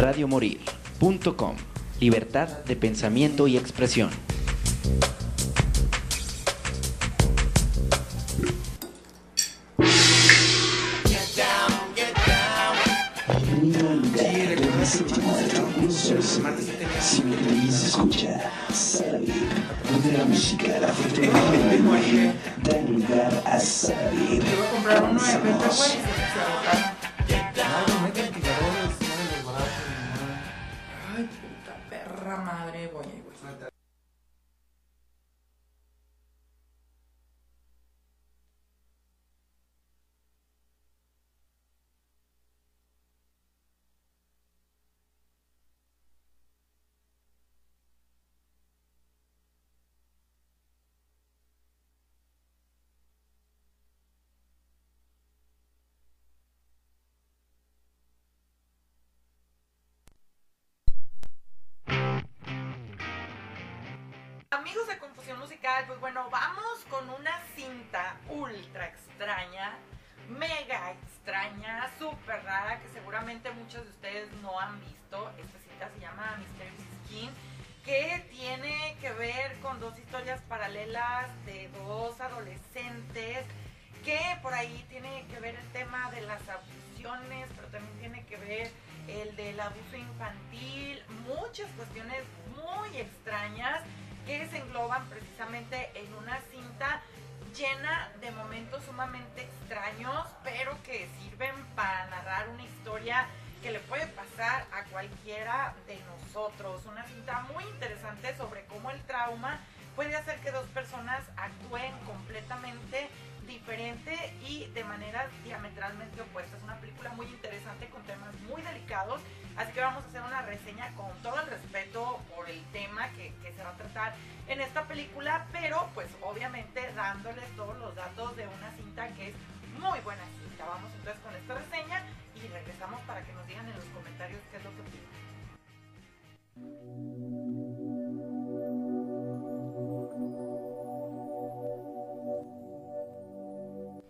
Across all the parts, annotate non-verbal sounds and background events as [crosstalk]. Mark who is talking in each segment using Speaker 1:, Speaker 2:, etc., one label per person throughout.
Speaker 1: radiomorir.com. Libertad de pensamiento y expresión.
Speaker 2: Música, la da lugar a.
Speaker 3: Te voy a comprar uno de Amigos de Confusión Musical, pues bueno, vamos con una cinta ultra extraña, mega extraña, súper rara, que seguramente muchos de ustedes no han visto. Esta cinta se llama Mysterious Skin, que tiene que ver con dos historias paralelas de dos adolescentes, que por ahí tiene que ver el tema de las abducciones, pero también tiene que ver el del abuso infantil, muchas cuestiones muy extrañas que se engloban precisamente en una cinta llena de momentos sumamente extraños, pero que sirven para narrar una historia que le puede pasar a cualquiera de nosotros. Una cinta muy interesante sobre cómo el trauma puede hacer que dos personas actúen completamente diferente y de maneras diametralmente opuestas. Una película muy interesante con temas muy delicados, así que vamos a hacer una reseña con todo el respeto por el tema que, que se va a tratar en esta película, pero pues obviamente dándoles todos los datos de una cinta que es muy buena cinta. Vamos entonces con esta reseña y regresamos para que nos digan en los comentarios qué es lo que opinan.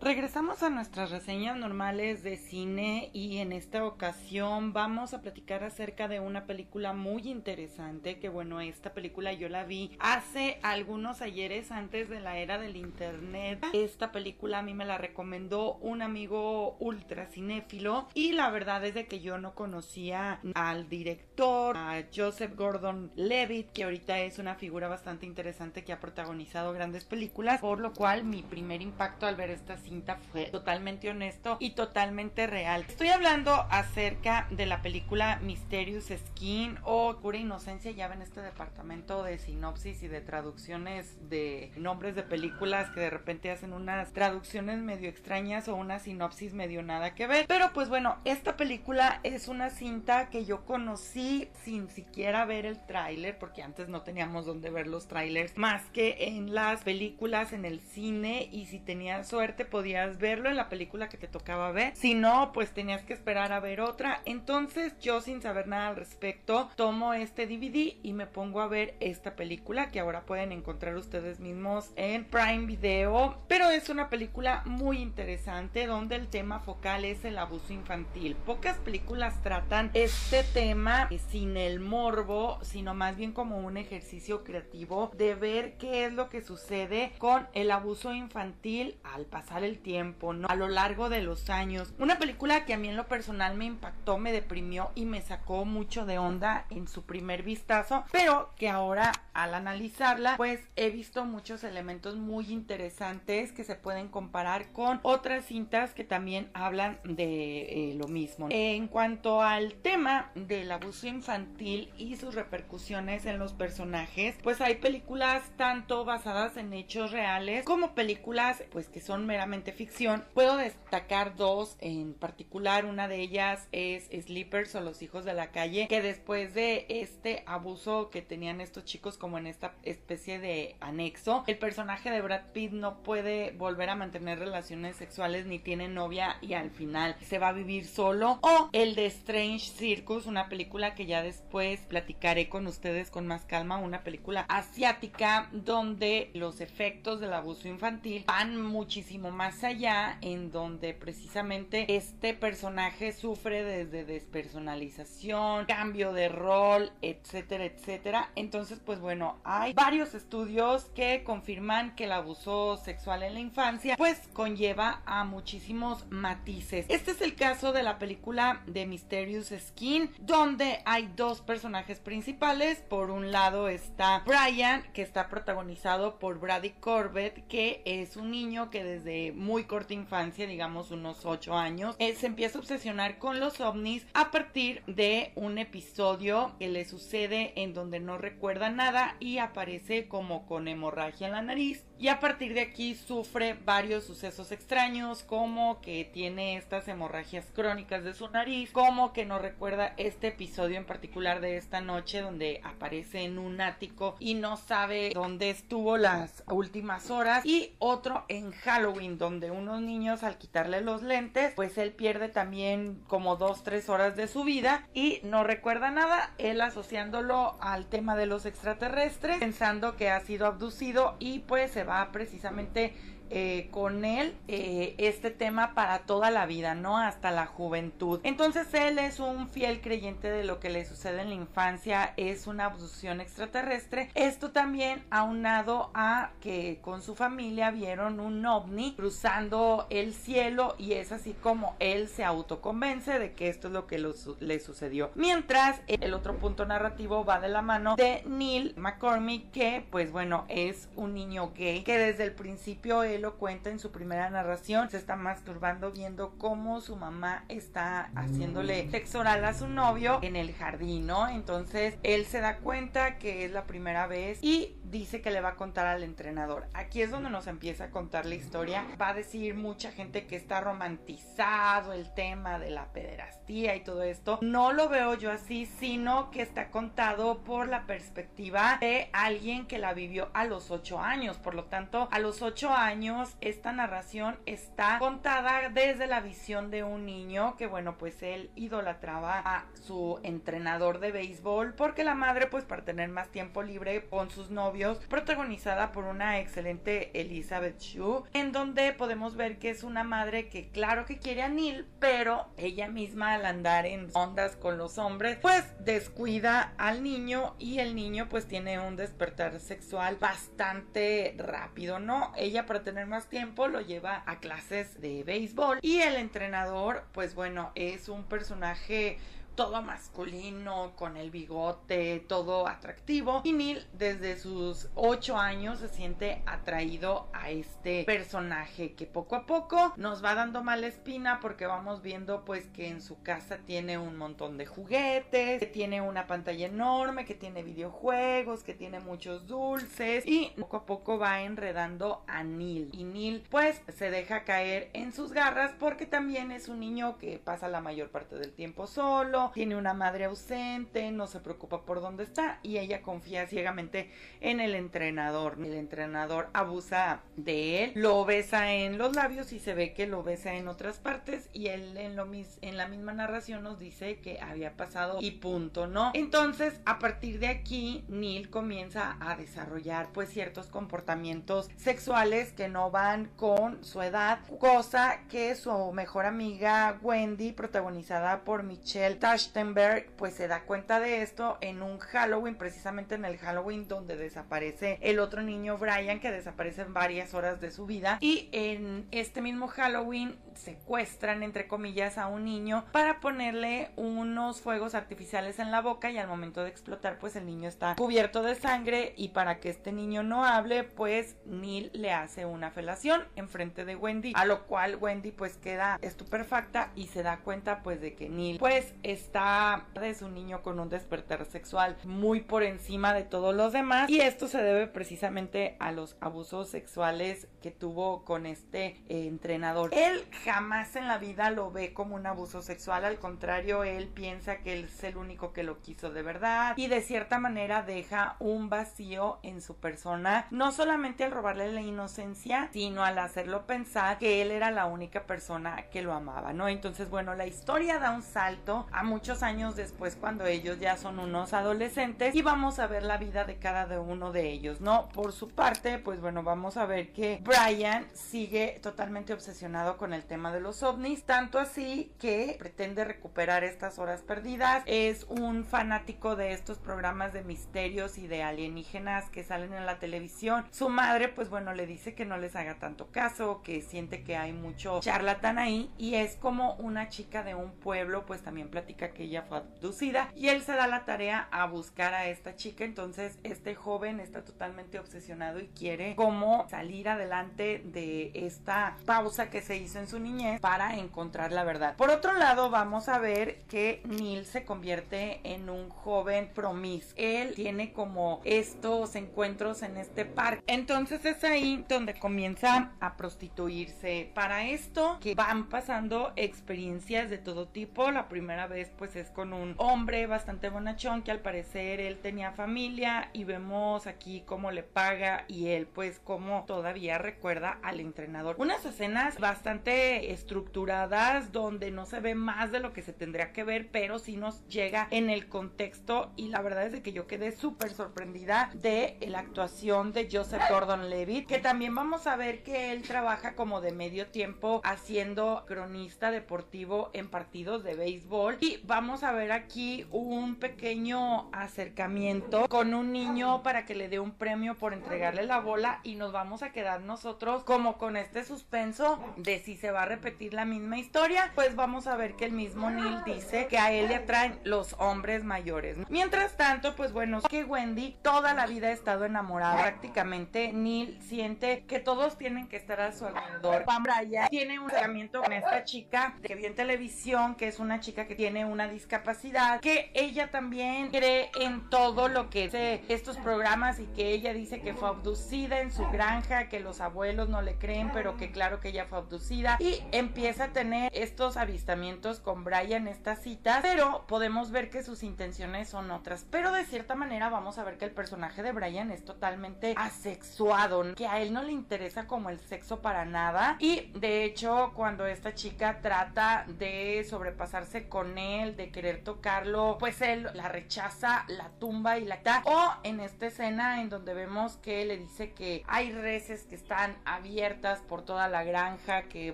Speaker 3: Regresamos a nuestras reseñas normales de cine y en esta ocasión vamos a platicar acerca de una película muy interesante que bueno, esta película yo la vi hace algunos ayeres antes de la era del internet. Esta película a mí me la recomendó un amigo ultra cinéfilo y la verdad es de que yo no conocía al director, a Joseph Gordon Levitt, que ahorita es una figura bastante interesante que ha protagonizado grandes películas, por lo cual mi primer impacto al ver esta cinta fue totalmente honesto y totalmente real. Estoy hablando acerca de la película Mysterious Skin o Cura Inocencia. Ya ven este departamento de sinopsis y de traducciones de nombres de películas que de repente hacen unas traducciones medio extrañas o una sinopsis medio nada que ver. Pero pues bueno, esta película es una cinta que yo conocí sin siquiera ver el tráiler porque antes no teníamos donde ver los trailers más que en las películas en el cine y si tenías suerte podías verlo en la película que te tocaba ver. Si no, pues tenías que esperar a ver otra. Entonces yo sin saber nada al respecto, tomo este DVD y me pongo a ver esta película que ahora pueden encontrar ustedes mismos en Prime Video. Pero es una película muy interesante donde el tema focal es el abuso infantil. Pocas películas tratan este tema sin el morbo, sino más bien como un ejercicio creativo de ver qué es lo que sucede con el abuso infantil al pasar el tiempo, ¿no? A lo largo de los años. Una película que a mí en lo personal me impactó, me deprimió y me sacó mucho de onda en su primer vistazo, pero que ahora al analizarla, pues he visto muchos elementos muy interesantes que se pueden comparar con otras cintas que también hablan de eh, lo mismo. En cuanto al tema del abuso infantil y sus repercusiones en los personajes, pues hay películas tanto basadas en hechos reales como películas pues que son meramente ficción. Puedo destacar dos en particular. Una de ellas es Sleepers o Los Hijos de la Calle, que después de este abuso que tenían estos chicos como en esta especie de anexo, el personaje de Brad Pitt no puede volver a mantener relaciones sexuales ni tiene novia y al final se va a vivir solo. O el de Strange Circus, una película que ya después platicaré con ustedes con más calma, una película asiática donde los efectos del abuso infantil van muchísimo más más allá en donde precisamente este personaje sufre desde despersonalización, cambio de rol, etcétera, etcétera. Entonces, pues bueno, hay varios estudios que confirman que el abuso sexual en la infancia pues conlleva a muchísimos matices. Este es el caso de la película de Mysterious Skin, donde hay dos personajes principales. Por un lado está Brian, que está protagonizado por Brady Corbett, que es un niño que desde muy corta infancia, digamos unos 8 años, él se empieza a obsesionar con los ovnis a partir de un episodio que le sucede en donde no recuerda nada y aparece como con hemorragia en la nariz. Y a partir de aquí sufre varios sucesos extraños como que tiene estas hemorragias crónicas de su nariz, como que no recuerda este episodio en particular de esta noche donde aparece en un ático y no sabe dónde estuvo las últimas horas. Y otro en Halloween donde unos niños al quitarle los lentes pues él pierde también como dos tres horas de su vida y no recuerda nada él asociándolo al tema de los extraterrestres pensando que ha sido abducido y pues se va precisamente eh, con él eh, este tema para toda la vida, ¿no? Hasta la juventud. Entonces él es un fiel creyente de lo que le sucede en la infancia, es una abducción extraterrestre. Esto también aunado a que con su familia vieron un ovni cruzando el cielo y es así como él se autoconvence de que esto es lo que le sucedió. Mientras el otro punto narrativo va de la mano de Neil McCormick que pues bueno es un niño gay que desde el principio él lo cuenta en su primera narración, se está masturbando viendo cómo su mamá está haciéndole sexo oral a su novio en el jardín, ¿no? Entonces él se da cuenta que es la primera vez y dice que le va a contar al entrenador. Aquí es donde nos empieza a contar la historia. Va a decir mucha gente que está romantizado el tema de la pederastía y todo esto. No lo veo yo así, sino que está contado por la perspectiva de alguien que la vivió a los ocho años. Por lo tanto, a los ocho años esta narración está contada desde la visión de un niño que bueno, pues él idolatraba a su entrenador de béisbol porque la madre pues para tener más tiempo libre con sus novios protagonizada por una excelente Elizabeth Shue, en donde podemos ver que es una madre que claro que quiere a Neil, pero ella misma al andar en ondas con los hombres, pues descuida al niño y el niño pues tiene un despertar sexual bastante rápido, ¿no? Ella para tener más tiempo lo lleva a clases de béisbol. Y el entrenador pues bueno es un personaje todo masculino, con el bigote, todo atractivo. Y Neil desde sus ocho años se siente atraído a este personaje que poco a poco nos va dando mala espina porque vamos viendo pues que en su casa tiene un montón de juguetes, que tiene una pantalla enorme, que tiene videojuegos, que tiene muchos dulces y poco a poco va enredando a Neil. Y Neil pues se deja caer en sus garras porque también es un niño que pasa la mayor parte del tiempo solo tiene una madre ausente, no se preocupa por dónde está y ella confía ciegamente en el entrenador. El entrenador abusa de él, lo besa en los labios y se ve que lo besa en otras partes y él en, lo mis en la misma narración nos dice que había pasado y punto, ¿no? Entonces, a partir de aquí, Neil comienza a desarrollar pues ciertos comportamientos sexuales que no van con su edad, cosa que su mejor amiga Wendy, protagonizada por Michelle Trachtenberg pues se da cuenta de esto en un Halloween, precisamente en el Halloween donde desaparece el otro niño Brian que desaparece en varias horas de su vida. Y en este mismo Halloween secuestran entre comillas a un niño para ponerle unos fuegos artificiales en la boca y al momento de explotar pues el niño está cubierto de sangre y para que este niño no hable pues Neil le hace una felación en frente de Wendy a lo cual Wendy pues queda estupefacta y se da cuenta pues de que Neil pues es está es un niño con un despertar sexual muy por encima de todos los demás y esto se debe precisamente a los abusos sexuales que tuvo con este eh, entrenador. Él jamás en la vida lo ve como un abuso sexual, al contrario, él piensa que él es el único que lo quiso de verdad y de cierta manera deja un vacío en su persona, no solamente al robarle la inocencia, sino al hacerlo pensar que él era la única persona que lo amaba, ¿no? Entonces, bueno, la historia da un salto a muchos años después cuando ellos ya son unos adolescentes y vamos a ver la vida de cada uno de ellos, ¿no? Por su parte, pues bueno, vamos a ver que Brian sigue totalmente obsesionado con el tema de los ovnis, tanto así que pretende recuperar estas horas perdidas. Es un fanático de estos programas de misterios y de alienígenas que salen en la televisión. Su madre, pues bueno, le dice que no les haga tanto caso, que siente que hay mucho charlatán ahí y es como una chica de un pueblo, pues también platica que ella fue abducida y él se da la tarea a buscar a esta chica. Entonces, este joven está totalmente obsesionado y quiere como salir adelante de esta pausa que se hizo en su niñez para encontrar la verdad. Por otro lado, vamos a ver que Neil se convierte en un joven promis. Él tiene como estos encuentros en este parque. Entonces es ahí donde comienza a prostituirse. Para esto que van pasando experiencias de todo tipo. La primera vez pues es con un hombre bastante bonachón que al parecer él tenía familia y vemos aquí cómo le paga y él pues como todavía recuerda al entrenador. Unas escenas bastante estructuradas donde no se ve más de lo que se tendría que ver, pero sí nos llega en el contexto y la verdad es de que yo quedé súper sorprendida de la actuación de Joseph Gordon Levitt, que también vamos a ver que él trabaja como de medio tiempo haciendo cronista deportivo en partidos de béisbol y vamos a ver aquí un pequeño acercamiento con un niño para que le dé un premio por entregarle la bola y nos vamos a quedar nosotros como con este suspenso de si se va a repetir la misma historia, pues vamos a ver que el mismo Neil dice que a él le atraen los hombres mayores. Mientras tanto, pues bueno, que Wendy toda la vida ha estado enamorada prácticamente. Neil siente que todos tienen que estar a su alrededor. Pam Bryan tiene un acercamiento con esta chica que vio en televisión, que es una chica que tiene una discapacidad, que ella también cree en todo lo que es estos programas y que ella dice que fue abducida en su granja, que los abuelos no le creen, pero que claro que ella fue abducida y empieza a tener estos avistamientos con Brian, estas citas, pero podemos ver que sus intenciones son otras. Pero de cierta manera vamos a ver que el personaje de Brian es totalmente asexuado, que a él no le interesa como el sexo para nada y de hecho cuando esta chica trata de sobrepasarse con él, de querer tocarlo, pues él la rechaza, la tumba y la da. O en esta escena en donde vemos que le dice que hay reses que están abiertas por toda la granja, que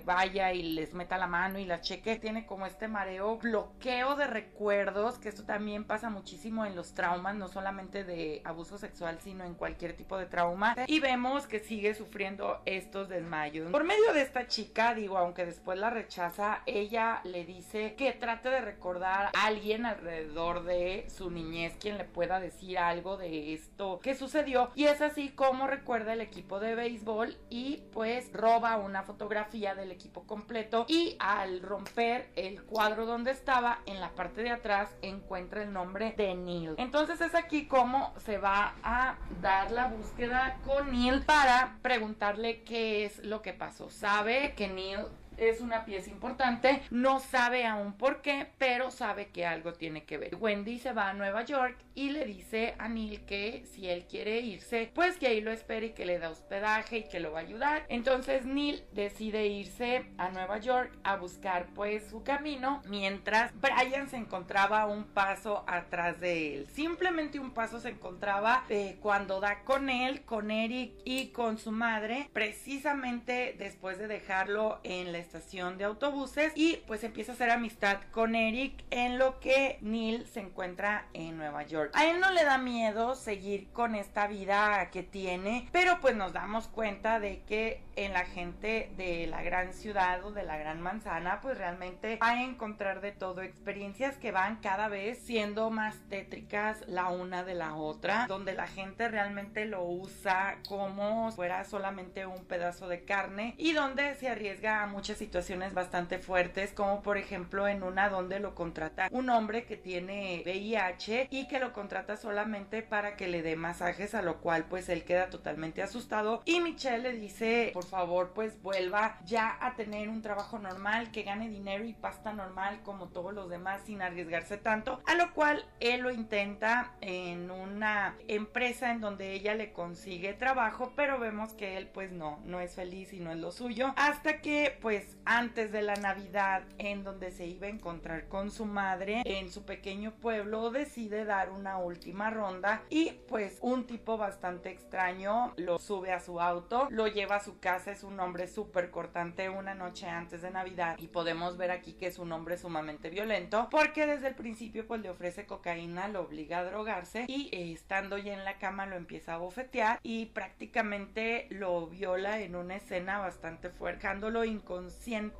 Speaker 3: vaya y les meta la mano y la cheque, tiene como este mareo, bloqueo de recuerdos, que esto también pasa muchísimo en los traumas, no solamente de abuso sexual, sino en cualquier tipo de trauma. Y vemos que sigue sufriendo estos desmayos. Por medio de esta chica, digo, aunque después la rechaza, ella le dice que trate de recordar a alguien alrededor de su niñez quien le pueda decir algo de esto que sucedió. Y es así como recuerda el equipo de béisbol y pues roba una fotografía del equipo completo y al romper el cuadro donde estaba en la parte de atrás encuentra el nombre de Neil. Entonces es aquí como se va a dar la búsqueda con Neil para preguntarle qué es lo que pasó. Sabe que Neil es una pieza importante, no sabe aún por qué, pero sabe que algo tiene que ver. Wendy se va a Nueva York y le dice a Neil que si él quiere irse, pues que ahí lo espere y que le da hospedaje y que lo va a ayudar. Entonces Neil decide irse a Nueva York a buscar pues su camino, mientras Brian se encontraba un paso atrás de él. Simplemente un paso se encontraba eh, cuando da con él, con Eric y con su madre, precisamente después de dejarlo en la estación de autobuses y pues empieza a hacer amistad con Eric en lo que Neil se encuentra en Nueva York. A él no le da miedo seguir con esta vida que tiene, pero pues nos damos cuenta de que en la gente de la gran ciudad o de la gran manzana pues realmente va a encontrar de todo experiencias que van cada vez siendo más tétricas la una de la otra, donde la gente realmente lo usa como fuera solamente un pedazo de carne y donde se arriesga a muchas situaciones bastante fuertes, como por ejemplo en una donde lo contrata un hombre que tiene VIH y que lo contrata solamente para que le dé masajes, a lo cual pues él queda totalmente asustado. Y Michelle le dice por favor pues vuelva ya a tener un trabajo normal, que gane dinero y pasta normal como todos los demás sin arriesgarse tanto, a lo cual él lo intenta en una empresa en donde ella le consigue trabajo, pero vemos que él pues no, no es feliz y no es lo suyo, hasta que pues pues antes de la Navidad en donde se iba a encontrar con su madre en su pequeño pueblo decide dar una última ronda y pues un tipo bastante extraño lo sube a su auto, lo lleva a su casa, es un hombre súper cortante una noche antes de Navidad y podemos ver aquí que es un hombre sumamente violento porque desde el principio pues le ofrece cocaína, lo obliga a drogarse y eh, estando ya en la cama lo empieza a bofetear y prácticamente lo viola en una escena bastante fuerte, dejándolo inconsciente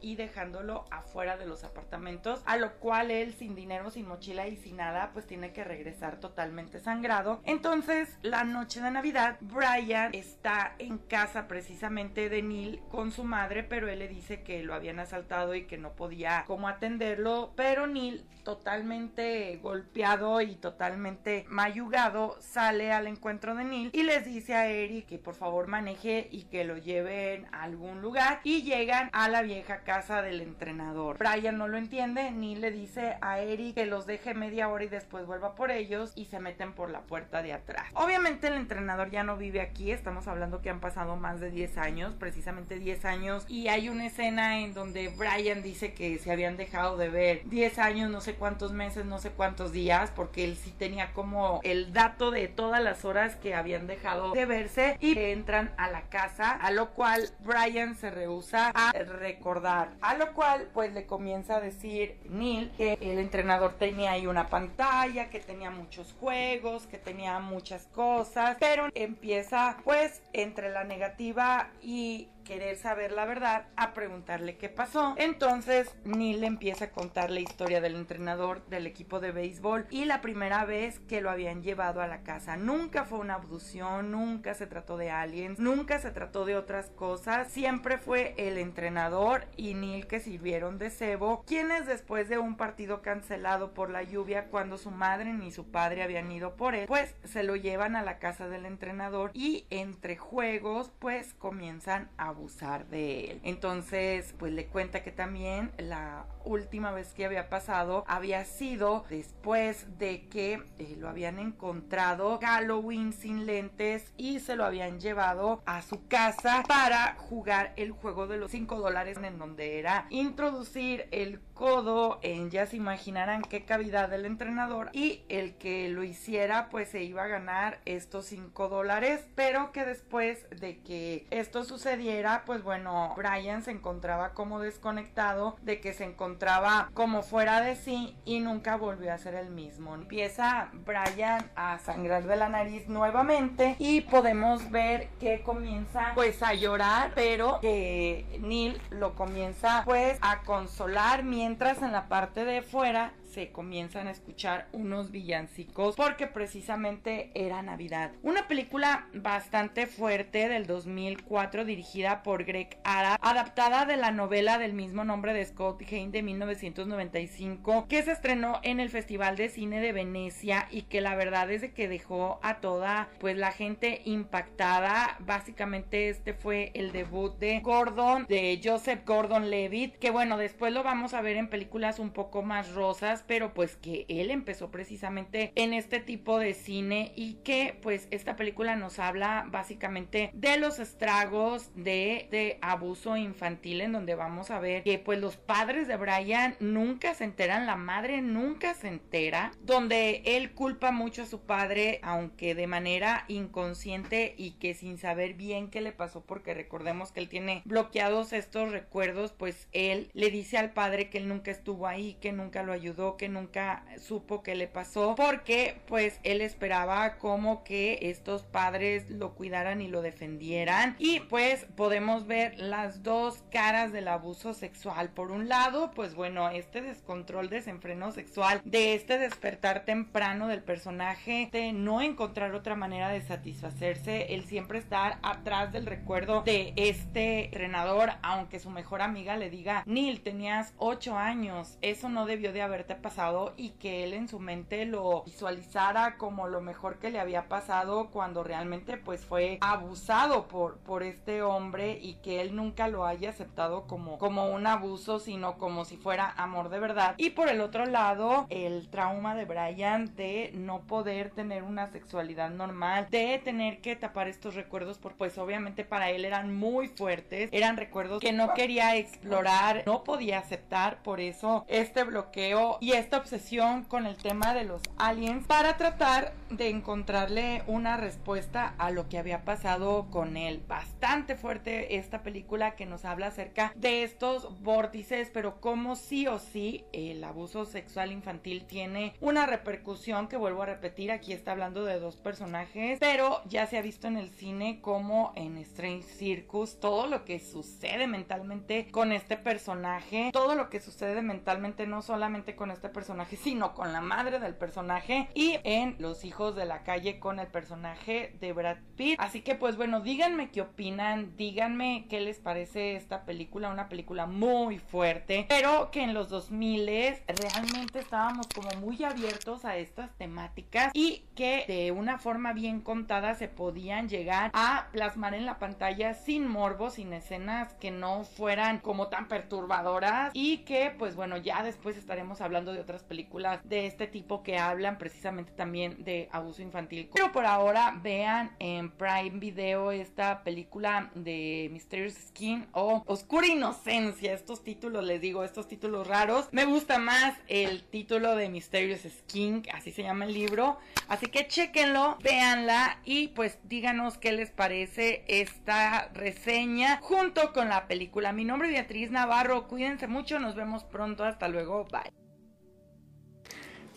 Speaker 3: y dejándolo afuera de los apartamentos, a lo cual él sin dinero, sin mochila y sin nada pues tiene que regresar totalmente sangrado. Entonces la noche de Navidad Brian está en casa precisamente de Neil con su madre pero él le dice que lo habían asaltado y que no podía como atenderlo pero Neil totalmente golpeado y totalmente mayugado sale al encuentro de Neil y les dice a Eric que por favor maneje y que lo lleven a algún lugar y llegan a la vieja casa del entrenador. Brian no lo entiende, Neil le dice a Eric que los deje media hora y después vuelva por ellos y se meten por la puerta de atrás. Obviamente el entrenador ya no vive aquí, estamos hablando que han pasado más de 10 años, precisamente 10 años y hay una escena en donde Brian dice que se habían dejado de ver 10 años, no sé cuántos meses, no sé cuántos días, porque él sí tenía como el dato de todas las horas que habían dejado de verse y entran a la casa, a lo cual Brian se rehúsa a recordar, a lo cual pues le comienza a decir Neil que el entrenador tenía ahí una pantalla, que tenía muchos juegos, que tenía muchas cosas, pero empieza pues entre la negativa y querer saber la verdad a preguntarle qué pasó. Entonces Neil empieza a contar la historia del entrenador del equipo de béisbol y la primera vez que lo habían llevado a la casa. Nunca fue una abducción, nunca se trató de aliens, nunca se trató de otras cosas. Siempre fue el entrenador y Neil que sirvieron de cebo, quienes después de un partido cancelado por la lluvia cuando su madre ni su padre habían ido por él, pues se lo llevan a la casa del entrenador y entre juegos pues comienzan a abusar de él. Entonces, pues le cuenta que también la última vez que había pasado había sido después de que eh, lo habían encontrado Halloween sin lentes y se lo habían llevado a su casa para jugar el juego de los 5 dólares en donde era introducir el codo en ya se imaginarán qué cavidad del entrenador y el que lo hiciera pues se iba a ganar estos 5 dólares pero que después de que esto sucediera pues bueno Brian se encontraba como desconectado de que se encontraba como fuera de sí y nunca volvió a ser el mismo. Empieza Brian a sangrar de la nariz nuevamente y podemos ver que comienza pues a llorar pero que Neil lo comienza pues a consolar mientras en la parte de fuera comienzan a escuchar unos villancicos porque precisamente era Navidad. Una película bastante fuerte del 2004 dirigida por Greg Arab, adaptada de la novela del mismo nombre de Scott Hain de 1995 que se estrenó en el Festival de Cine de Venecia y que la verdad es de que dejó a toda pues la gente impactada. Básicamente este fue el debut de Gordon, de Joseph Gordon Levitt, que bueno, después lo vamos a ver en películas un poco más rosas, pero pues que él empezó precisamente en este tipo de cine y que pues esta película nos habla básicamente de los estragos de, de abuso infantil en donde vamos a ver que pues los padres de Brian nunca se enteran, la madre nunca se entera, donde él culpa mucho a su padre aunque de manera inconsciente y que sin saber bien qué le pasó porque recordemos que él tiene bloqueados estos recuerdos pues él le dice al padre que él nunca estuvo ahí, que nunca lo ayudó, que nunca supo qué le pasó porque pues él esperaba como que estos padres lo cuidaran y lo defendieran. Y pues podemos ver las dos caras del abuso sexual. Por un lado pues bueno este descontrol desenfreno sexual de este despertar temprano del personaje de no encontrar otra manera de satisfacerse el siempre estar atrás del recuerdo de este entrenador aunque su mejor amiga le diga Neil tenías ocho años eso no debió de haberte pasado y que él en su mente lo visualizara como lo mejor que le había pasado cuando realmente pues fue abusado por, por este hombre y que él nunca lo haya aceptado como, como un abuso, sino como si fuera amor de verdad. Y por el otro lado, el trauma de Brian de no poder tener una sexualidad normal, de tener que tapar estos recuerdos, porque pues obviamente para él eran muy fuertes, eran recuerdos que no quería explorar, no podía aceptar, por eso este bloqueo y esta obsesión con el tema de los aliens para tratar de encontrarle una respuesta a lo que había pasado con él. Bastante fuerte esta película que nos habla acerca de estos vórtices, pero como sí o sí el abuso sexual infantil tiene una repercusión que vuelvo a repetir, aquí está hablando de dos personajes, pero ya se ha visto en el cine como en Strange Circus todo lo que sucede mentalmente con este personaje, todo lo que sucede mentalmente no solamente con este personaje, sino con la madre del personaje y en Los hijos de la calle con el personaje de Brad Pitt. Así que pues bueno, díganme qué opinan, díganme qué les parece esta película, una película muy fuerte, pero que en los 2000 realmente estábamos como muy abiertos a estas temáticas y que de una forma bien contada se podían llegar a plasmar en la pantalla sin morbo, sin escenas que no fueran como tan perturbadoras y que pues bueno ya después estaremos hablando de otras películas de este tipo que hablan precisamente también de abuso infantil. Pero por ahora vean en Prime Video esta película de Mysterious Skin o Oscura Inocencia. Estos títulos les digo, estos títulos raros. Me gusta más el título de Mysterious Skin, así se llama el libro. Así que chequenlo, véanla y pues díganos qué les parece esta reseña junto con la película. Mi nombre es Beatriz Navarro, cuídense mucho, nos vemos pronto, hasta luego, bye.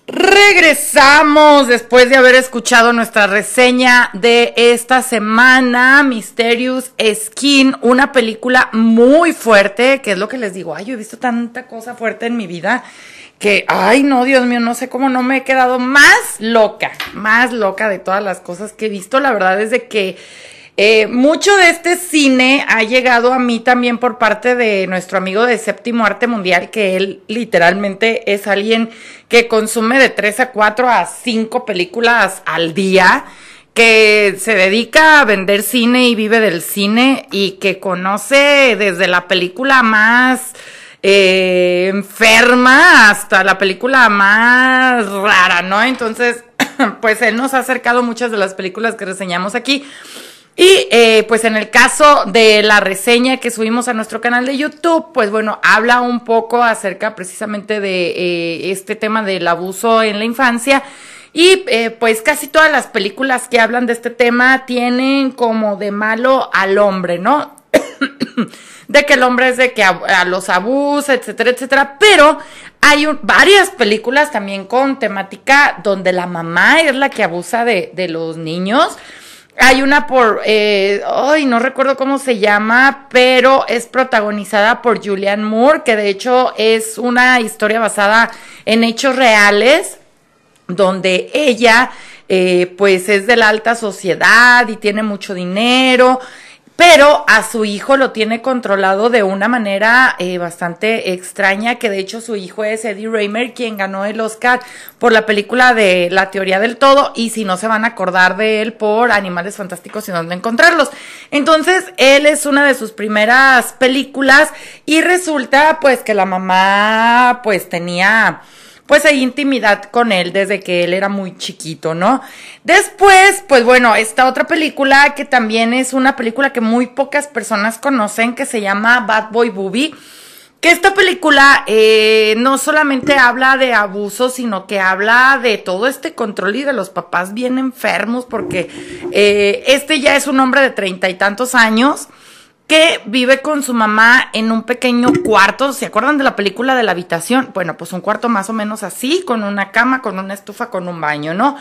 Speaker 3: Regresamos después de haber escuchado nuestra reseña de esta semana, Mysterious Skin, una película muy fuerte, que es lo que les digo, ay, yo he visto tanta cosa fuerte en mi vida que, ay, no, Dios mío, no sé cómo no me he quedado más loca, más loca de todas las cosas que he visto. La verdad es de que eh, mucho de este cine ha llegado a mí también por parte de nuestro amigo de Séptimo Arte Mundial, que él literalmente es alguien que consume de 3 a 4 a 5 películas al día que se dedica a vender cine y vive del cine y que conoce desde la película más eh, enferma hasta la película más rara, ¿no? Entonces, [clears throat] pues él nos ha acercado muchas de las películas que reseñamos aquí. Y eh, pues en el caso de la reseña que subimos a nuestro canal de YouTube, pues bueno, habla un poco acerca precisamente de eh, este tema del abuso en la infancia. Y eh, pues casi todas las películas que hablan de este tema tienen como de malo al hombre, ¿no? [coughs] de que el hombre es de que a, los abusa, etcétera, etcétera. Pero hay varias películas también con temática donde la mamá es la que abusa de, de los niños. Hay una por, eh, ay, no recuerdo cómo se llama, pero es protagonizada por Julianne Moore, que de hecho es una historia basada en hechos reales, donde ella, eh, pues es de la alta sociedad y tiene mucho dinero pero a su hijo lo tiene controlado de una manera eh, bastante extraña, que de hecho su hijo es Eddie Raymer, quien ganó el Oscar por la película de La teoría del todo, y si no se van a acordar de él por Animales Fantásticos y dónde encontrarlos. Entonces, él es una de sus primeras películas y resulta pues que la mamá pues tenía pues hay intimidad con él desde que él era muy chiquito, ¿no? Después, pues bueno, esta otra película que también es una película que muy pocas personas conocen, que se llama Bad Boy Booby. Que esta película eh, no solamente habla de abuso, sino que habla de todo este control y de los papás bien enfermos, porque eh, este ya es un hombre de treinta y tantos años que vive con su mamá en un pequeño cuarto. ¿Se acuerdan de la película de la habitación? Bueno, pues un cuarto más o menos así, con una cama, con una estufa, con un baño, ¿no?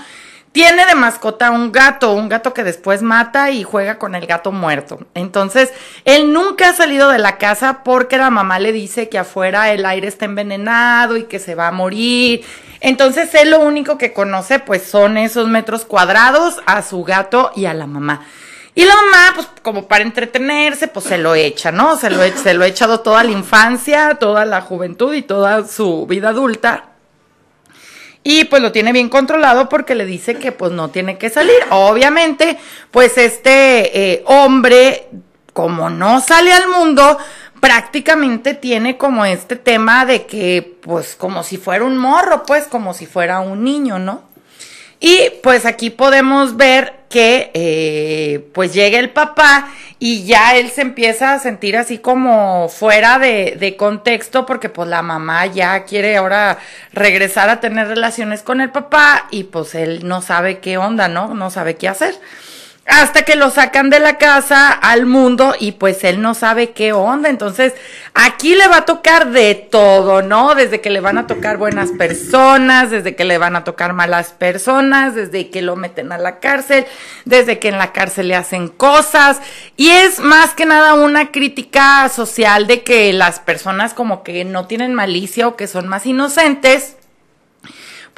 Speaker 3: Tiene de mascota un gato, un gato que después mata y juega con el gato muerto. Entonces, él nunca ha salido de la casa porque la mamá le dice que afuera el aire está envenenado y que se va a morir. Entonces, él lo único que conoce pues son esos metros cuadrados a su gato y a la mamá. Y la mamá, pues como para entretenerse, pues se lo echa, ¿no? Se lo, se lo ha echado toda la infancia, toda la juventud y toda su vida adulta. y pues lo tiene bien controlado porque le dice que pues no tiene que salir. Obviamente, pues este eh, hombre, como no sale al mundo, prácticamente tiene como este tema de que pues como si fuera un morro, pues como si fuera un niño, ¿no? Y pues aquí podemos ver que eh, pues llega el papá y ya él se empieza a sentir así como fuera de, de, contexto porque pues la mamá ya quiere ahora regresar a tener relaciones con el papá y pues él no sabe qué onda, ¿no? No sabe qué hacer hasta que lo sacan de la casa al mundo y pues él no sabe qué onda. Entonces, aquí le va a tocar de todo, ¿no? Desde que le van a tocar buenas personas, desde que le van a tocar malas personas, desde que lo meten a la cárcel, desde que en la cárcel le hacen cosas. Y es más que nada una crítica social de que las personas como que no tienen malicia o que son más inocentes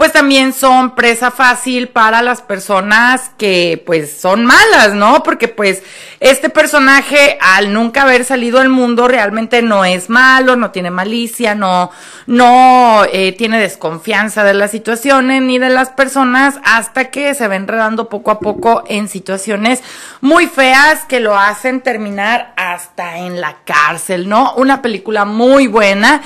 Speaker 3: pues también son presa fácil para las personas que pues son malas, ¿no? Porque pues este personaje al nunca haber salido al mundo realmente no es malo, no tiene malicia, no, no eh, tiene desconfianza de las situaciones ni de las personas hasta que se va enredando poco a poco en situaciones muy feas que lo hacen terminar hasta en la cárcel, ¿no? Una película muy buena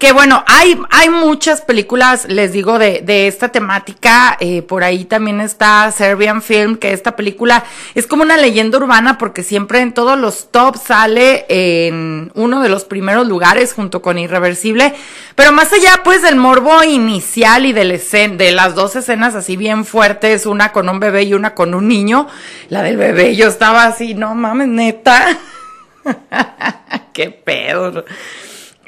Speaker 3: que bueno, hay, hay muchas películas, les digo, de, de esta temática. Eh, por ahí también está Serbian Film, que esta película es como una leyenda urbana porque siempre en todos los tops sale en uno de los primeros lugares junto con Irreversible. Pero más allá, pues, del morbo inicial y de las dos escenas así bien fuertes, una con un bebé y una con un niño, la del bebé yo estaba así, no mames, neta. [laughs] Qué pedo.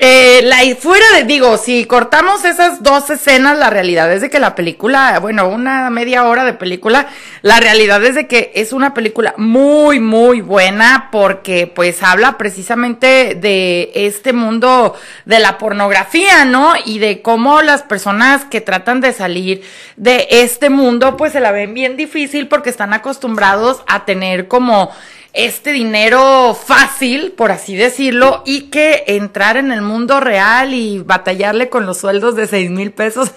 Speaker 3: Eh, la fuera de, digo, si cortamos esas dos escenas, la realidad es de que la película, bueno, una media hora de película, la realidad es de que es una película muy, muy buena porque pues habla precisamente de este mundo de la pornografía, ¿no? Y de cómo las personas que tratan de salir de este mundo pues se la ven bien difícil porque están acostumbrados a tener como este dinero fácil, por así decirlo, y que entrar en el mundo real y batallarle con los sueldos de seis mil pesos.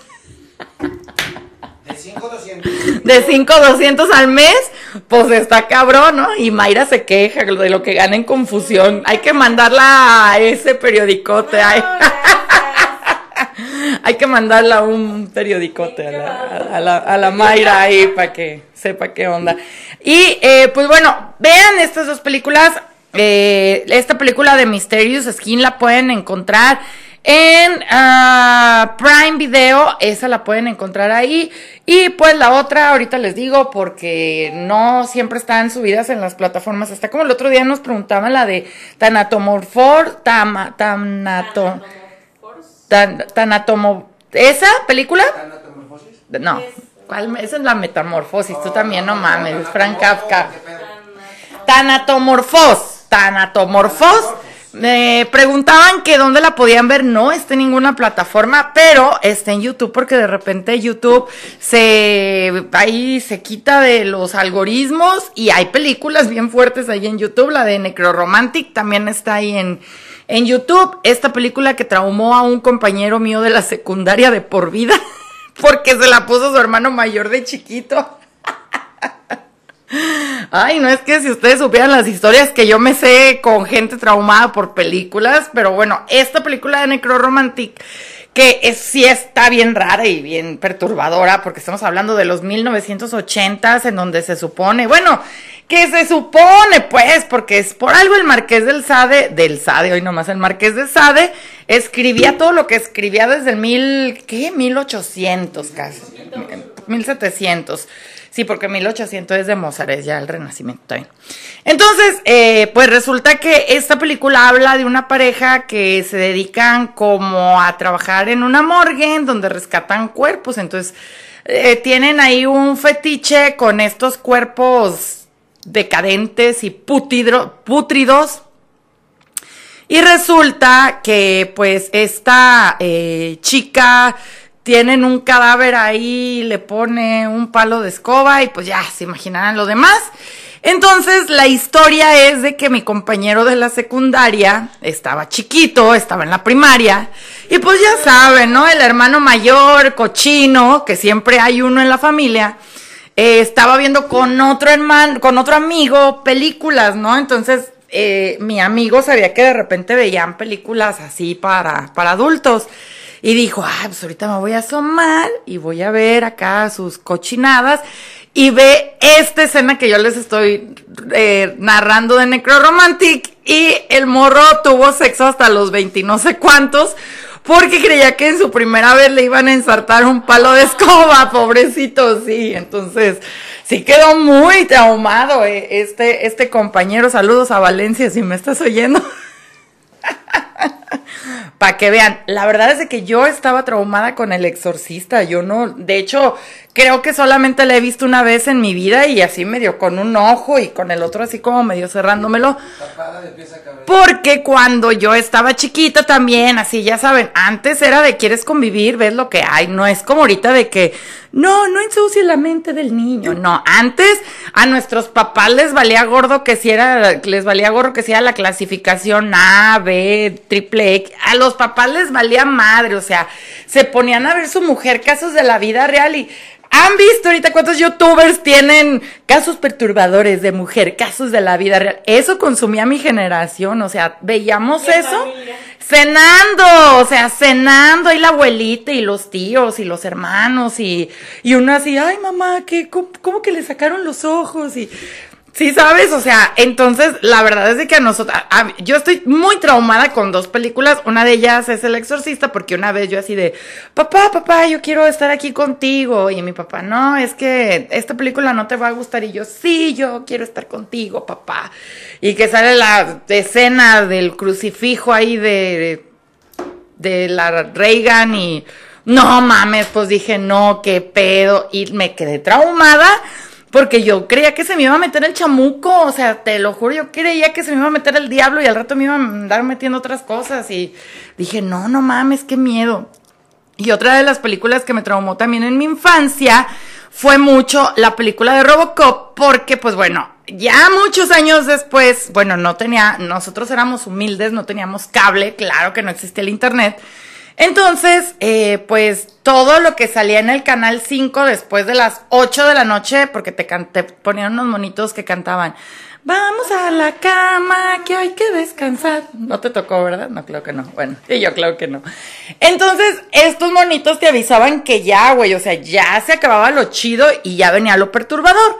Speaker 4: De 5,200.
Speaker 3: De 5,200 al mes, pues está cabrón, ¿no? Y Mayra se queja de lo que gana en confusión. Hay que mandarla a ese periodicote. Hay, [laughs] hay que mandarla a un periodicote a la, a la, a la Mayra ahí para que sepa qué onda. Y eh, pues bueno, vean estas dos películas. Eh, esta película de Mysterious Skin la pueden encontrar en uh, Prime Video, esa la pueden encontrar ahí. Y pues la otra, ahorita les digo, porque no siempre están subidas en las plataformas. Hasta como el otro día nos preguntaban la de Tanatomorfor, Tama, Tanato, tan, Tanatomo, ¿esa película?
Speaker 4: ¿Tanatomorfosis?
Speaker 3: No, ¿cuál? Esa es la metamorfosis, tú también, no mames, Frank Kafka. Tanatomorfos, Tanatomorfos. Me preguntaban que dónde la podían ver, no está en ninguna plataforma, pero está en YouTube porque de repente YouTube se ahí se quita de los algoritmos y hay películas bien fuertes ahí en YouTube, la de Necroromantic también está ahí en en YouTube, esta película que traumó a un compañero mío de la secundaria de por vida [laughs] porque se la puso su hermano mayor de chiquito. [laughs] Ay, no es que si ustedes supieran las historias que yo me sé con gente traumada por películas, pero bueno, esta película de Necroromantic que es, sí está bien rara y bien perturbadora, porque estamos hablando de los 1980s, en donde se supone, bueno, que se supone, pues, porque es por algo el Marqués del Sade, del Sade, hoy nomás el Marqués del Sade, escribía todo lo que escribía desde el mil, ¿qué? 1800 casi, 1700. Sí, porque 1800 es de Mozart, es ya el Renacimiento también. Entonces, eh, pues resulta que esta película habla de una pareja que se dedican como a trabajar en una morgue en donde rescatan cuerpos. Entonces, eh, tienen ahí un fetiche con estos cuerpos decadentes y putidro, putridos. Y resulta que pues esta eh, chica tienen un cadáver ahí, le pone un palo de escoba y pues ya se imaginarán lo demás. Entonces la historia es de que mi compañero de la secundaria estaba chiquito, estaba en la primaria y pues ya saben, ¿no? El hermano mayor, cochino, que siempre hay uno en la familia, eh, estaba viendo con otro hermano, con otro amigo películas, ¿no? Entonces eh, mi amigo sabía que de repente veían películas así para, para adultos. Y dijo, ah, pues ahorita me voy a asomar y voy a ver acá sus cochinadas. Y ve esta escena que yo les estoy eh, narrando de Necroromantic. Y el morro tuvo sexo hasta los 20 y no sé cuántos. Porque creía que en su primera vez le iban a ensartar un palo de escoba, [laughs] pobrecito, sí. Entonces, sí quedó muy traumado eh, este, este compañero. Saludos a Valencia si me estás oyendo. [laughs] Para que vean, la verdad es que yo estaba traumada con el exorcista. Yo no, de hecho, creo que solamente la he visto una vez en mi vida y así medio con un ojo y con el otro así como medio cerrándomelo. Porque cuando yo estaba chiquita también, así ya saben, antes era de quieres convivir, ves lo que hay, no es como ahorita de que no, no ensucie la mente del niño. No, antes a nuestros papás les valía gordo que si era, les valía gordo que si era la clasificación A, B, triple X. A los papás les valía madre, o sea, se ponían a ver su mujer casos de la vida real y ¿Han visto ahorita cuántos youtubers tienen casos perturbadores de mujer, casos de la vida real? Eso consumía mi generación, o sea, veíamos eso cenando, o sea, cenando ahí la abuelita y los tíos y los hermanos y, y uno así, ay mamá, ¿qué, cómo, cómo que le sacaron los ojos? Y Sí, sabes, o sea, entonces la verdad es que a nosotros, yo estoy muy traumada con dos películas, una de ellas es El Exorcista, porque una vez yo así de, papá, papá, yo quiero estar aquí contigo, y mi papá, no, es que esta película no te va a gustar, y yo, sí, yo quiero estar contigo, papá, y que sale la escena del crucifijo ahí de, de la Reagan, y no mames, pues dije, no, qué pedo, y me quedé traumada porque yo creía que se me iba a meter el chamuco, o sea, te lo juro, yo creía que se me iba a meter el diablo y al rato me iba a andar metiendo otras cosas. Y dije, no, no mames, qué miedo. Y otra de las películas que me traumó también en mi infancia fue mucho la película de Robocop, porque pues bueno, ya muchos años después, bueno, no tenía, nosotros éramos humildes, no teníamos cable, claro que no existía el internet. Entonces, eh, pues todo lo que salía en el canal 5 después de las 8 de la noche, porque te, ponían unos monitos que cantaban, vamos a la cama, que hay que descansar. No te tocó, ¿verdad? No, creo que no. Bueno, y yo creo que no. Entonces, estos monitos te avisaban que ya, güey, o sea, ya se acababa lo chido y ya venía lo perturbador.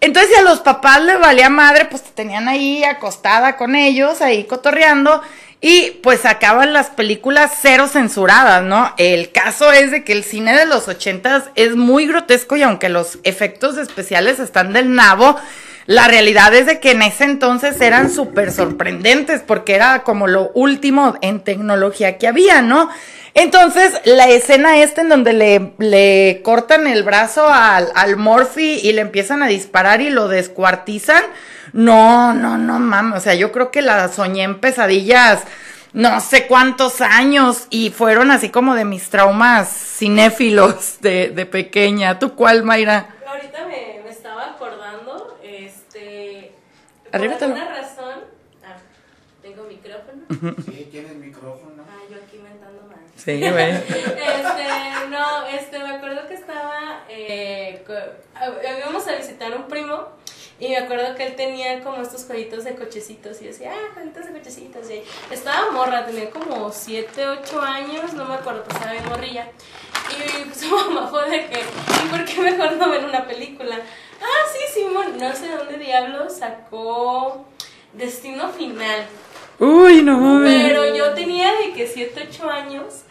Speaker 3: Entonces, si a los papás les valía madre, pues te tenían ahí acostada con ellos, ahí cotorreando. Y pues acaban las películas cero censuradas, ¿no? El caso es de que el cine de los ochentas es muy grotesco y aunque los efectos especiales están del nabo, la realidad es de que en ese entonces eran súper sorprendentes porque era como lo último en tecnología que había, ¿no? Entonces, la escena esta en donde le, le cortan el brazo al, al Morphy y le empiezan a disparar y lo descuartizan, no, no, no mames. O sea, yo creo que la soñé en pesadillas no sé cuántos años y fueron así como de mis traumas cinéfilos de, de pequeña. ¿Tú cuál, Mayra?
Speaker 5: Ahorita me, me estaba acordando, este...
Speaker 3: Arriba
Speaker 5: por alguna razón... Ah, tengo micrófono.
Speaker 4: Sí, tienes micrófono.
Speaker 5: Ah, yo aquí mentando mal.
Speaker 3: Sí, güey.
Speaker 5: este, no, este, me acuerdo que estaba, eh, co- a- íbamos a visitar un primo y me acuerdo que él tenía como estos jueguitos de cochecitos y yo decía, ah, jueguitos de cochecitos. Y estaba morra, tenía como 7, 8 años, no me acuerdo, pues estaba bien morrilla. Y [laughs] su mamá fue de que, ¿y por qué mejor no ven una película? Ah, sí, Simón, no sé dónde diablos sacó Destino Final.
Speaker 3: Uy, no mames.
Speaker 5: Pero yo tenía de que 7, 8 años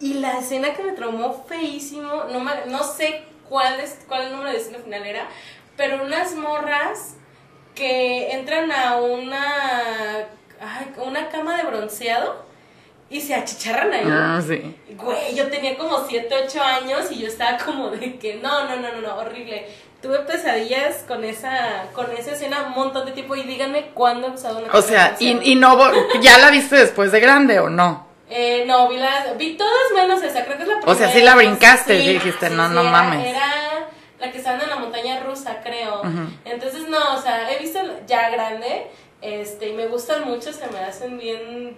Speaker 5: y la escena que me traumó feísimo, no, me- no sé cuál, es, cuál número de destino final era, pero unas morras que entran a una, una cama de bronceado y se achicharran ahí.
Speaker 3: Ah, sí.
Speaker 5: Güey, yo tenía como 7, 8 años y yo estaba como de que no, no, no, no, no, horrible. Tuve pesadillas con esa, con esa escena un montón de tiempo y díganme cuándo he usado una
Speaker 3: O sea, y, y no, ¿ya la viste después de grande o no?
Speaker 5: Eh, no, vi, las, vi todas menos esa, creo que es la primera.
Speaker 3: O sea, sí la brincaste, dijiste, no, no
Speaker 5: era-
Speaker 3: mames.
Speaker 5: Era la que estaban en la montaña rusa, creo. Entonces, no, o sea, he visto ya grande, este, y me gustan mucho, se me hacen bien,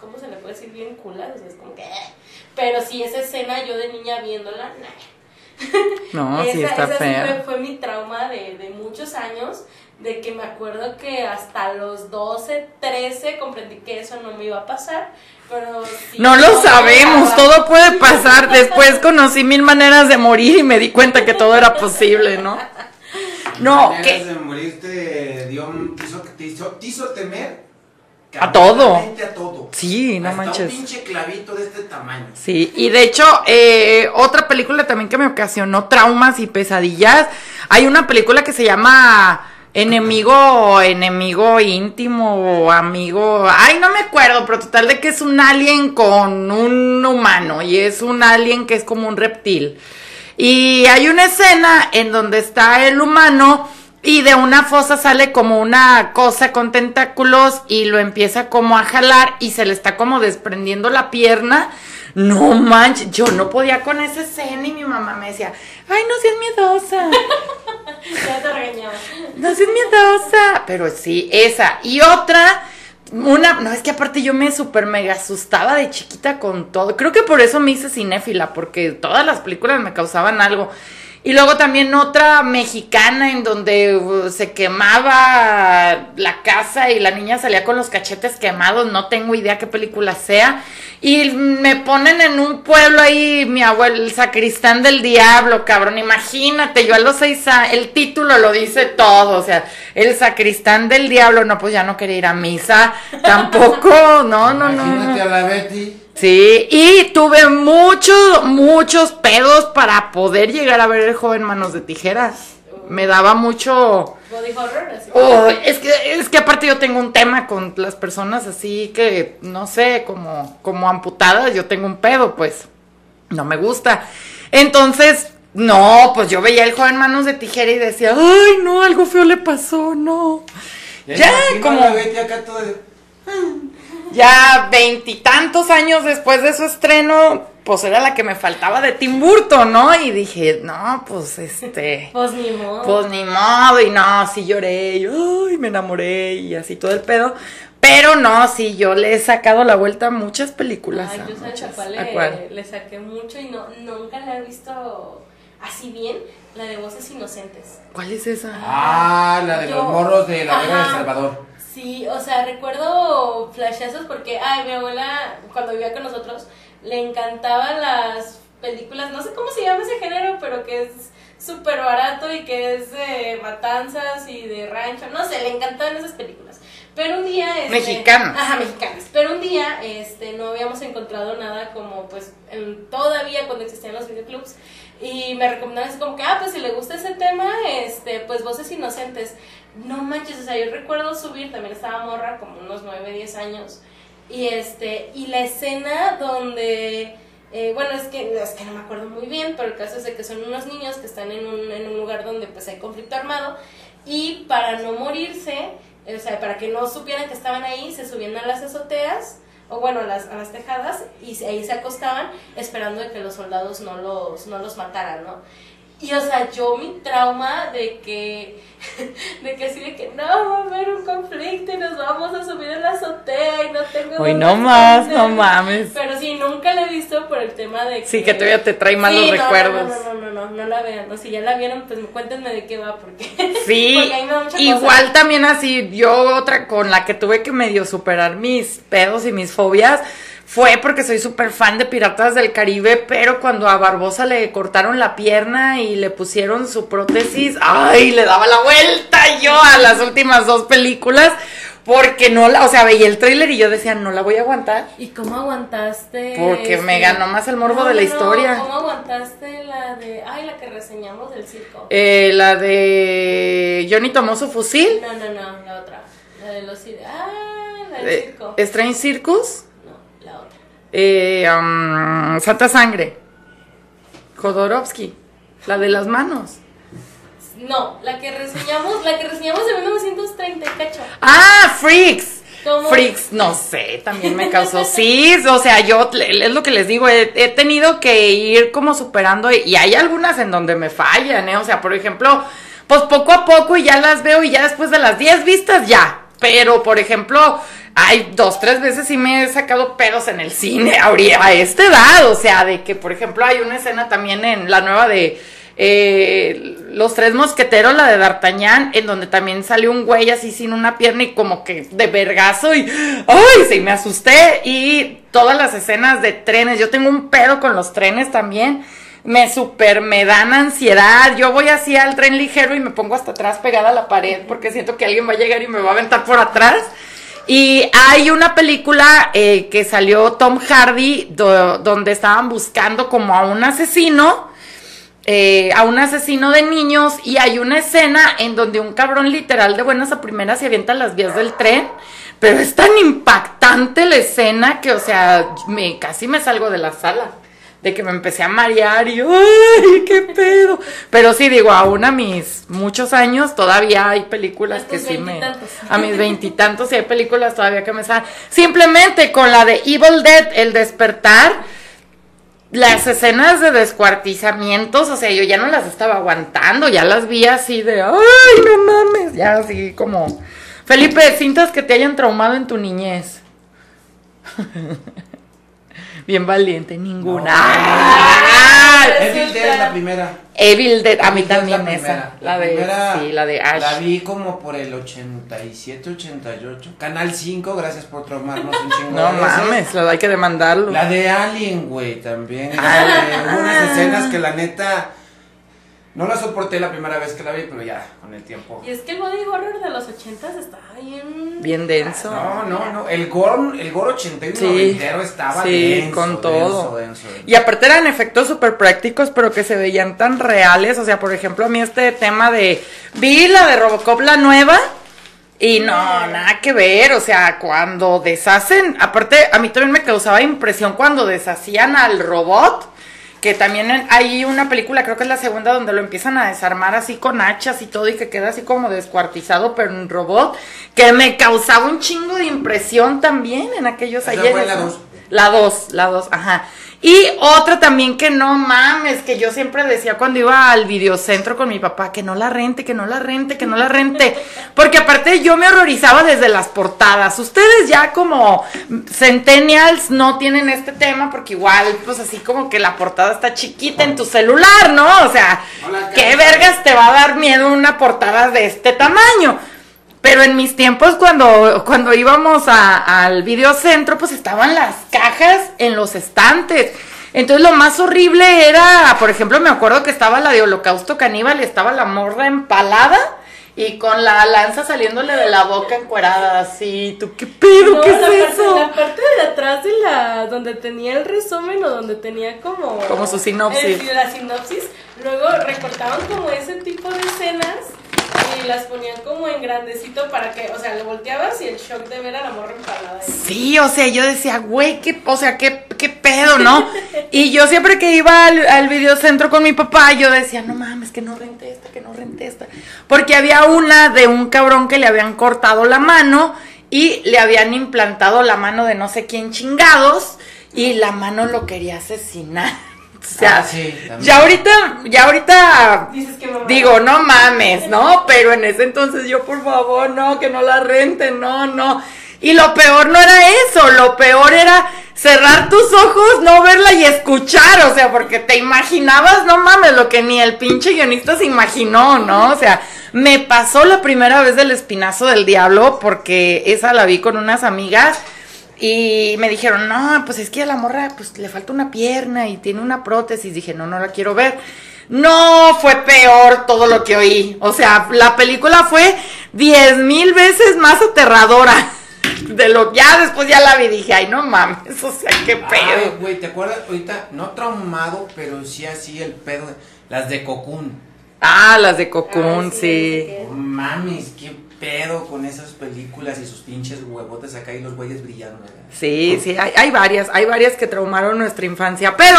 Speaker 5: ¿cómo se le puede decir? Bien culas, o sea, es como que... eh. Pero sí, esa escena yo de niña viéndola, nah.
Speaker 3: No, [laughs] sí
Speaker 5: Esa-
Speaker 3: está
Speaker 5: esa sí
Speaker 3: fea.
Speaker 5: fue, fue mi trauma de, de muchos años, de que me acuerdo que hasta los 12, 13 comprendí que eso no me iba a pasar, pero sí,
Speaker 3: No lo sabemos, todo puede pasar. Después conocí mil maneras de morir y me di cuenta que todo era posible, ¿no? No, que
Speaker 4: de morir te dio, te hizo, te hizo, te hizo temer
Speaker 3: A todo.
Speaker 4: cabronamente a todo.
Speaker 3: Sí, no
Speaker 4: Hasta
Speaker 3: manches.
Speaker 4: un pinche clavito de este tamaño.
Speaker 3: Sí, y de hecho, eh, otra película también que me ocasionó traumas y pesadillas. Hay una película que se llama Enemigo, Enemigo íntimo amigo. Ay, no me acuerdo, pero total de que es un alien con un humano y es un alien que es como un reptil. Y hay una escena en donde está el humano y de una fosa sale como una cosa con tentáculos y lo empieza como a jalar y se le está como desprendiendo la pierna. No manches, yo no podía con esa escena y mi mamá me decía, ay, no seas miedosa, [laughs] [laughs] No seas miedosa. Pero sí, esa. Y otra, una, no, es que aparte yo me super mega asustaba de chiquita con todo. Creo que por eso me hice cinéfila, porque todas las películas me causaban algo. Y luego también otra mexicana en donde uh, se quemaba la casa y la niña salía con los cachetes quemados, no tengo idea qué película sea. Y me ponen en un pueblo ahí, mi abuelo, el sacristán del diablo, cabrón, imagínate, yo a los seis años, el título lo dice todo, o sea, el sacristán del diablo, no, pues ya no quería ir a misa, tampoco, [laughs] no, no, no.
Speaker 4: Imagínate a la Betty.
Speaker 3: Sí, y tuve muchos, muchos pedos para poder llegar a ver el joven Manos de Tijeras. Me daba mucho...
Speaker 5: Body horror, así.
Speaker 3: Oh, es que es que aparte yo tengo un tema con las personas así que no sé, como como amputadas, yo tengo un pedo, pues no me gusta. Entonces, no, pues yo veía el joven manos de tijera y decía, "Ay, no, algo feo le pasó, no." Ya, como-
Speaker 4: a la Betty acá todo de-
Speaker 3: Ya veintitantos años después de su estreno, pues era la que me faltaba de Tim Burton, ¿no? Y dije, "No, pues este [laughs]
Speaker 5: Pues ni modo.
Speaker 3: Pues ni modo, y no, sí lloré, y ay, me enamoré, y así todo el pedo. Pero no, sí, yo le he sacado la vuelta a muchas películas.
Speaker 5: Ay,
Speaker 3: a
Speaker 5: yo sabes a
Speaker 3: muchas.
Speaker 5: cuál
Speaker 3: ¿A
Speaker 5: le,
Speaker 3: cuál?
Speaker 5: le saqué mucho y no, nunca la he visto así bien, la de Voces Inocentes.
Speaker 3: ¿Cuál es esa?
Speaker 4: Ah, la de
Speaker 5: Yo-
Speaker 4: los morros de la guerra de. Salvador.
Speaker 5: Sí, o sea, recuerdo flashazos porque, ay, mi abuela, cuando vivía con nosotros, le encantaban las películas, no sé cómo se llama ese género, pero que es súper barato y que es de matanzas y de rancho, no sé, le encantaban esas películas. Pero un día... Este,
Speaker 3: Mexicanas.
Speaker 5: Ajá, mexicanas. Pero un día este, no habíamos encontrado nada como, pues, en- todavía cuando existían los videoclubs. Y me recomendaron así como que, ah, pues si le gusta ese tema, este, pues voces inocentes. No manches, o sea, yo recuerdo subir, también estaba morra, como unos 9, 10 años. Y este, y la escena donde, eh, bueno, es que, es que no me acuerdo muy bien, pero el caso es de que son unos niños que están en un, en un lugar donde pues hay conflicto armado. Y para no morirse, o sea, para que no supieran que estaban ahí, se subían a las azoteas, o bueno, a las, a las tejadas, y ahí se acostaban esperando de que los soldados no los, no los mataran, ¿no? Y o sea, yo mi trauma de que, [laughs] de que así de que no, va a haber un conflicto y nos vamos a subir a la azotea y no tengo
Speaker 3: Uy, no más,
Speaker 5: esconder".
Speaker 3: no mames.
Speaker 5: Pero sí, nunca la he visto por el tema de que...
Speaker 3: Sí, que todavía te trae malos
Speaker 5: Sí, no,
Speaker 3: recuerdos.
Speaker 5: No, no, no, no, no, no la vean. No, si ya la vieron, pues cuéntenme de qué va, porque... [laughs]
Speaker 3: Sí,
Speaker 5: porque a mí me da mucha
Speaker 3: igual
Speaker 5: cosa.
Speaker 3: también así, yo otra con la que tuve que medio superar mis pedos y mis fobias fue porque soy súper fan de Piratas del Caribe, pero cuando a Barbosa le cortaron la pierna y le pusieron su prótesis, ay, le daba la vuelta yo a las últimas dos películas, porque no la, o sea, veía el tráiler y yo decía, no la voy a aguantar.
Speaker 5: ¿Y cómo aguantaste?
Speaker 3: Porque me
Speaker 5: este,
Speaker 3: ganó más el morbo
Speaker 5: no,
Speaker 3: de la
Speaker 5: no,
Speaker 3: historia.
Speaker 5: ¿Cómo aguantaste la de... Ay, la que reseñamos del circo?
Speaker 3: Eh, la de Johnny tomó su fusil,
Speaker 5: No, no, no, la otra. La de los... Ah, la del
Speaker 3: eh,
Speaker 5: circo.
Speaker 3: Strange Circus. Eh, um, Santa Sangre. Jodorowsky. La de las manos.
Speaker 5: No, la que reseñamos, la que reseñamos de 1930 y cacho.
Speaker 3: Ah, Freaks.
Speaker 5: ¿Cómo?
Speaker 3: freaks, no sé, también me causó. [laughs] Sí, o sea, yo es lo que les digo, he, he tenido que ir como superando y, y hay algunas en donde me fallan, ¿eh? O sea, por ejemplo, pues poco a poco y ya las veo y ya después de las 10 vistas ya. Pero, por ejemplo, hay dos, tres veces sí me he sacado pedos en el cine [laughs] a esta edad. O sea, de que, por ejemplo, hay una escena también en la nueva de eh, Los Tres Mosqueteros, la de D'Artagnan, en donde también sale un güey así sin una pierna y como que de vergazo y ¡ay! Sí, me asusté. Y todas las escenas de trenes, yo tengo un pedo con los trenes también. Me super, me dan ansiedad. Yo voy así al tren ligero y me pongo hasta atrás pegada a la pared porque siento que alguien va a llegar y me va a aventar por atrás. Y hay una película eh, que salió Tom Hardy do- donde estaban buscando como a un asesino eh, a un asesino de niños y hay una escena en donde un cabrón literal de buenas a primeras se avienta las vías del tren, pero es tan impactante la escena que, o sea, me, casi me salgo de la sala, de que me empecé a marear y, ¡ay, qué pedo! Pero sí, digo, aún a mis muchos años todavía hay películas que sí me... A mis veintitantos y hay películas todavía que me salen. Simplemente con la de Evil Dead, El Despertar, las escenas de descuartizamientos, o sea, yo ya no las estaba aguantando, ya las vi así de, ay, no mames, ya así como... Felipe, cintas que te hayan traumado en tu niñez. [laughs] Bien valiente, ninguna.
Speaker 4: No. Evil Dead es la primera.
Speaker 3: Evil Dead, a mí
Speaker 4: Evil Dead es
Speaker 3: también
Speaker 4: la
Speaker 3: esa.
Speaker 4: primera.
Speaker 3: La de,
Speaker 4: primera
Speaker 3: sí, la de Ash.
Speaker 4: La vi como por el 87, 88. Canal 5, gracias por traumarnos un chingo
Speaker 3: No mames, la hay que demandarlo.
Speaker 4: La de Alien, güey, también.
Speaker 3: Ah.
Speaker 4: Unas escenas que la neta no la soporté la primera vez que la vi, pero ya, con el tiempo.
Speaker 5: Y es que el body horror de los ochentas estaba bien...
Speaker 3: Bien denso.
Speaker 4: No, no, no. El gore, el gore 80 y
Speaker 3: Sí.
Speaker 4: 90 estaba
Speaker 3: Sí,
Speaker 4: denso,
Speaker 3: con todo.
Speaker 4: denso, denso, denso.
Speaker 3: Y aparte eran efectos súper prácticos, pero que se veían tan reales. O sea, por ejemplo, a mí este tema de. Vi la de Robocop, la nueva. Y no, nada que ver. O sea, cuando deshacen. Aparte, a mí también me causaba impresión cuando deshacían al robot. Que también hay una película, creo que es la segunda, donde lo empiezan a desarmar así con hachas y todo, y que queda así como descuartizado, pero en robot. Que me causaba un chingo de impresión también en aquellos ayeres.
Speaker 4: La
Speaker 3: 2, la 2, ajá. Y otra también que no mames, que yo siempre decía cuando iba al videocentro con mi papá, que no la rente, que no la rente, que no la rente. Porque aparte yo me horrorizaba desde las portadas. Ustedes ya como centennials no tienen este tema porque igual, pues así como que la portada está chiquita en tu celular, ¿no? O sea,
Speaker 4: Hola,
Speaker 3: ¿qué vergas te va a dar miedo una portada de este tamaño? Pero en mis tiempos, cuando, cuando íbamos a- al videocentro, pues estaban las cajas en los estantes. Entonces lo más horrible era, por ejemplo, me acuerdo que estaba la de Holocausto Caníbal y estaba la morra empalada y con la lanza saliéndole de la boca encuerada, así. ¿Tú qué pedo?
Speaker 5: No,
Speaker 3: ¿Qué es
Speaker 5: parte,
Speaker 3: eso?
Speaker 5: la parte de atrás de la donde tenía el resumen o donde tenía como
Speaker 3: Como su sinopsis.
Speaker 5: el- la sinopsis, luego recortaban como ese tipo de escenas y las ponían como en grandecito para que, o sea, lo volteabas y el shock de ver a la morra empalada. ahí.
Speaker 3: Sí, o sea, yo decía, güey, qué, o sea, qué, qué pedo, ¿no? [laughs] y yo siempre que iba al, al videocentro con mi papá, yo decía, no mames, que no rente esta, que no rente esta. Porque había una de un cabrón que le habían cortado la mano y le habían implantado la mano de no sé quién chingados y la mano lo quería asesinar. O sea,
Speaker 4: Ah, sí,
Speaker 3: ya ahorita, ya ahorita
Speaker 5: Dices que mamá.
Speaker 3: Digo, no mames, ¿no? Pero en ese entonces yo, por favor, no, que no la renten, no, no. Y lo peor no era eso, lo peor era cerrar tus ojos, no verla y escuchar, o sea, porque te imaginabas, no mames, lo que ni el pinche guionista se imaginó, ¿no? O sea, me pasó la primera vez del espinazo del diablo, porque esa la vi con unas amigas. Y me dijeron, no, pues es que a la morra pues le falta una pierna y tiene una prótesis. Dije, no, no la quiero ver. No, fue peor todo lo que oí. O sea, la película fue diez mil veces más aterradora. [laughs] De lo ya después ya la vi, dije, ay, no mames, o sea, qué
Speaker 4: Ay,
Speaker 3: pedo.
Speaker 4: güey, ¿te acuerdas ahorita? No traumado, pero sí así el pedo. de- Las de Cocoon.
Speaker 3: Ah, las de Cocoon,
Speaker 5: Ay,
Speaker 3: sí.
Speaker 5: sí,
Speaker 4: No mames, qué pedo con esas películas y sus pinches huevotes acá y los güeyes brillando. ¿verdad?
Speaker 3: Sí, sí, hay, hay varias, hay varias que traumaron nuestra infancia. Pero,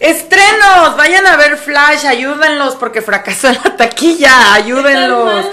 Speaker 3: estrenos, vayan a ver Flash, ayúdenlos porque fracasó en la taquilla,
Speaker 5: ¿Qué tan
Speaker 3: ayúdenlos.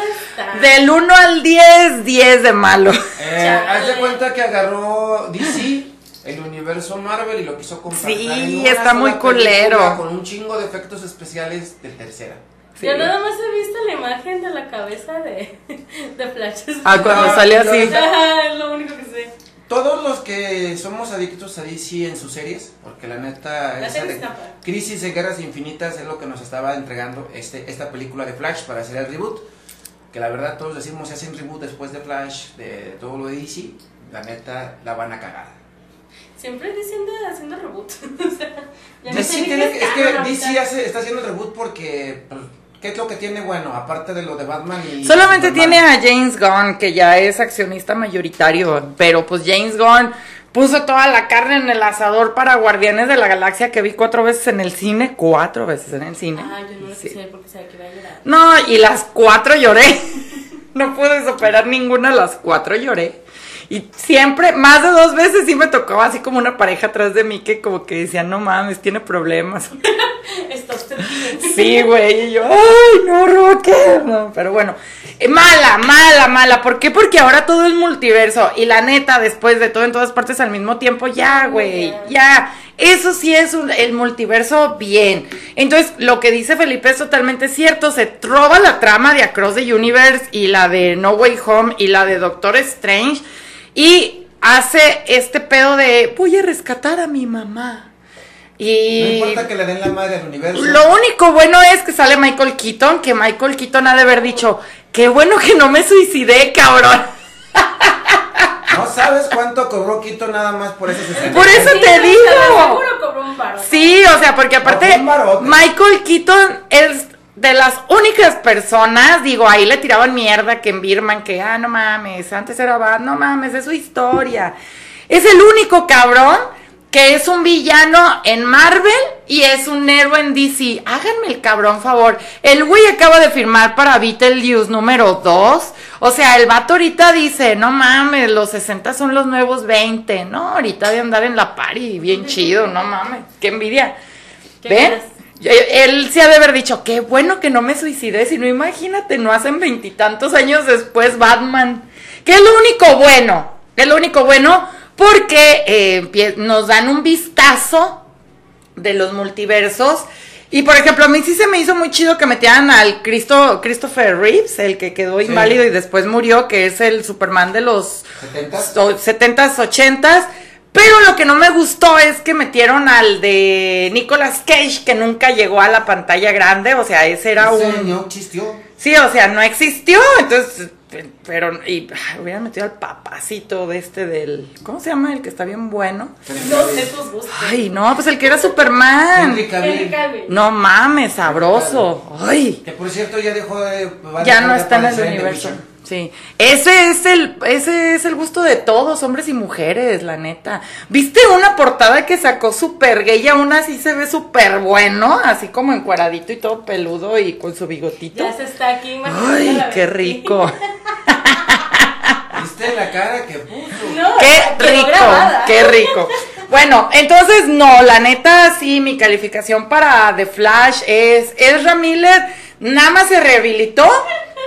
Speaker 3: Del 1 al 10, 10 de malo.
Speaker 4: Eh, haz de cuenta que agarró DC, el universo Marvel, y lo quiso compactar
Speaker 3: Sí,
Speaker 4: en una
Speaker 3: está
Speaker 4: sola
Speaker 3: muy culero.
Speaker 4: Con un chingo de efectos especiales de tercera.
Speaker 3: Sí.
Speaker 5: Yo nada más he visto la imagen de la cabeza de, [laughs] de Flash.
Speaker 3: Ah, cuando
Speaker 4: Ah,
Speaker 3: sale así.
Speaker 5: Ajá, es lo único que sé.
Speaker 4: Todos los que somos adictos a DC en sus series, porque la neta
Speaker 5: La
Speaker 4: esa de. Crisis de Guerras Infinitas es lo que nos estaba entregando este, esta película de Flash para hacer el reboot. Que la verdad todos decimos si hacen reboot después de Flash, de todo lo de DC, la neta la van a cagar.
Speaker 5: Siempre diciendo haciendo reboot. [laughs] o sea, ya no sé
Speaker 4: DC
Speaker 5: ni
Speaker 4: tiene que- es que DC hace- está haciendo el reboot porque pues, ¿qué es lo que tiene bueno? Aparte de lo de Batman y
Speaker 3: Solamente tiene a James Gunn, que ya es accionista mayoritario, pero pues James Gunn puso toda la carne en el asador para Guardianes de la Galaxia que vi cuatro veces en el cine, cuatro veces en el cine.
Speaker 5: Ah, yo no lo
Speaker 3: Sí.
Speaker 5: quise ver porque sabía que iba a llorar.
Speaker 3: No, y las cuatro lloré. [laughs] No pude superar ninguna, las cuatro lloré. Y siempre, más de dos veces sí me tocó así como una pareja atrás de mí que como que decía, no mames, tiene problemas. [laughs]
Speaker 5: Está usted bien.
Speaker 3: Sí, güey, y yo, ay, no, Roque. No, pero bueno, eh, mala, mala, mala. ¿Por qué? Porque ahora todo es multiverso. Y la neta, después de todo en todas partes al mismo tiempo, ya, güey, ya. Eso sí es un- el multiverso bien. Entonces, lo que dice Felipe es totalmente cierto. Se trova la trama de Across the Universe y la de No Way Home y la de Doctor Strange. Y hace este pedo de, voy a rescatar a mi mamá.
Speaker 4: No
Speaker 3: Y
Speaker 4: importa que le den la madre al universo.
Speaker 3: lo único bueno es que sale Michael Keaton, que Michael Keaton ha de haber dicho, qué bueno que no me suicidé, cabrón. [laughs]
Speaker 4: No sabes cuánto cobró Quito nada más por esa escena.
Speaker 3: Por eso te
Speaker 5: no,
Speaker 3: digo.
Speaker 5: Seguro cobró un paro.
Speaker 3: Sí, o sea, porque aparte. Michael Keaton es de las únicas personas, digo, ahí le tiraban mierda que en Birman, que, ah, no mames, antes era bad, no mames, es su historia. Es el único cabrón que es un villano en Marvel y es un héroe en DC. Háganme el cabrón favor. El güey acaba de firmar para Beetlejuice número 2. O sea, el vato ahorita dice, no mames, los 60 son los nuevos 20. No, ahorita de andar en la party, bien chido, no mames, qué envidia.
Speaker 5: ¿Qué
Speaker 3: ¿Ven? Él se ha de haber dicho, qué bueno que no me suicidé, si no imagínate, no hacen veintitantos años después Batman. Que es lo único bueno, es lo único bueno porque eh, nos dan un vistazo de los multiversos. Y por ejemplo, a mí sí se me hizo muy chido que metieran al Cristo, Christopher Reeves, el que quedó
Speaker 4: Sí.
Speaker 3: inválido y después murió, que es el Superman de los
Speaker 4: ¿70s?
Speaker 3: o- 70s, 80s. Pero lo que no me gustó es que metieron al de Nicolas Cage, que nunca llegó a la pantalla grande. O sea, ese era
Speaker 4: Ese
Speaker 3: un.
Speaker 4: no existió.
Speaker 3: Sí, o sea, no existió. Entonces, pe- pero. Y ay, hubieran metido al papacito de este del. ¿Cómo se llama? El que está bien bueno.
Speaker 5: No sé tus gustos.
Speaker 3: Ay, no, pues el que era Superman.
Speaker 4: Henry
Speaker 5: Henry
Speaker 4: Cavill.
Speaker 3: No mames, sabroso. Ay.
Speaker 4: Que por cierto ya dejó de.
Speaker 3: Ya no está en el universo. Sí. Ese es el, ese es el gusto de todos, hombres y mujeres, la neta. ¿Viste una portada que sacó súper gay y aún así se ve súper bueno? Así como encuadradito y todo peludo y con su bigotito.
Speaker 5: Ya se está aquí imaginando
Speaker 3: Ay, qué rico. [laughs]
Speaker 4: ¿Viste la cara que puso?
Speaker 5: No,
Speaker 3: Qué rico, qué rico. Bueno, entonces no, la neta sí, mi calificación para The Flash es Ezra Miller nada más se rehabilitó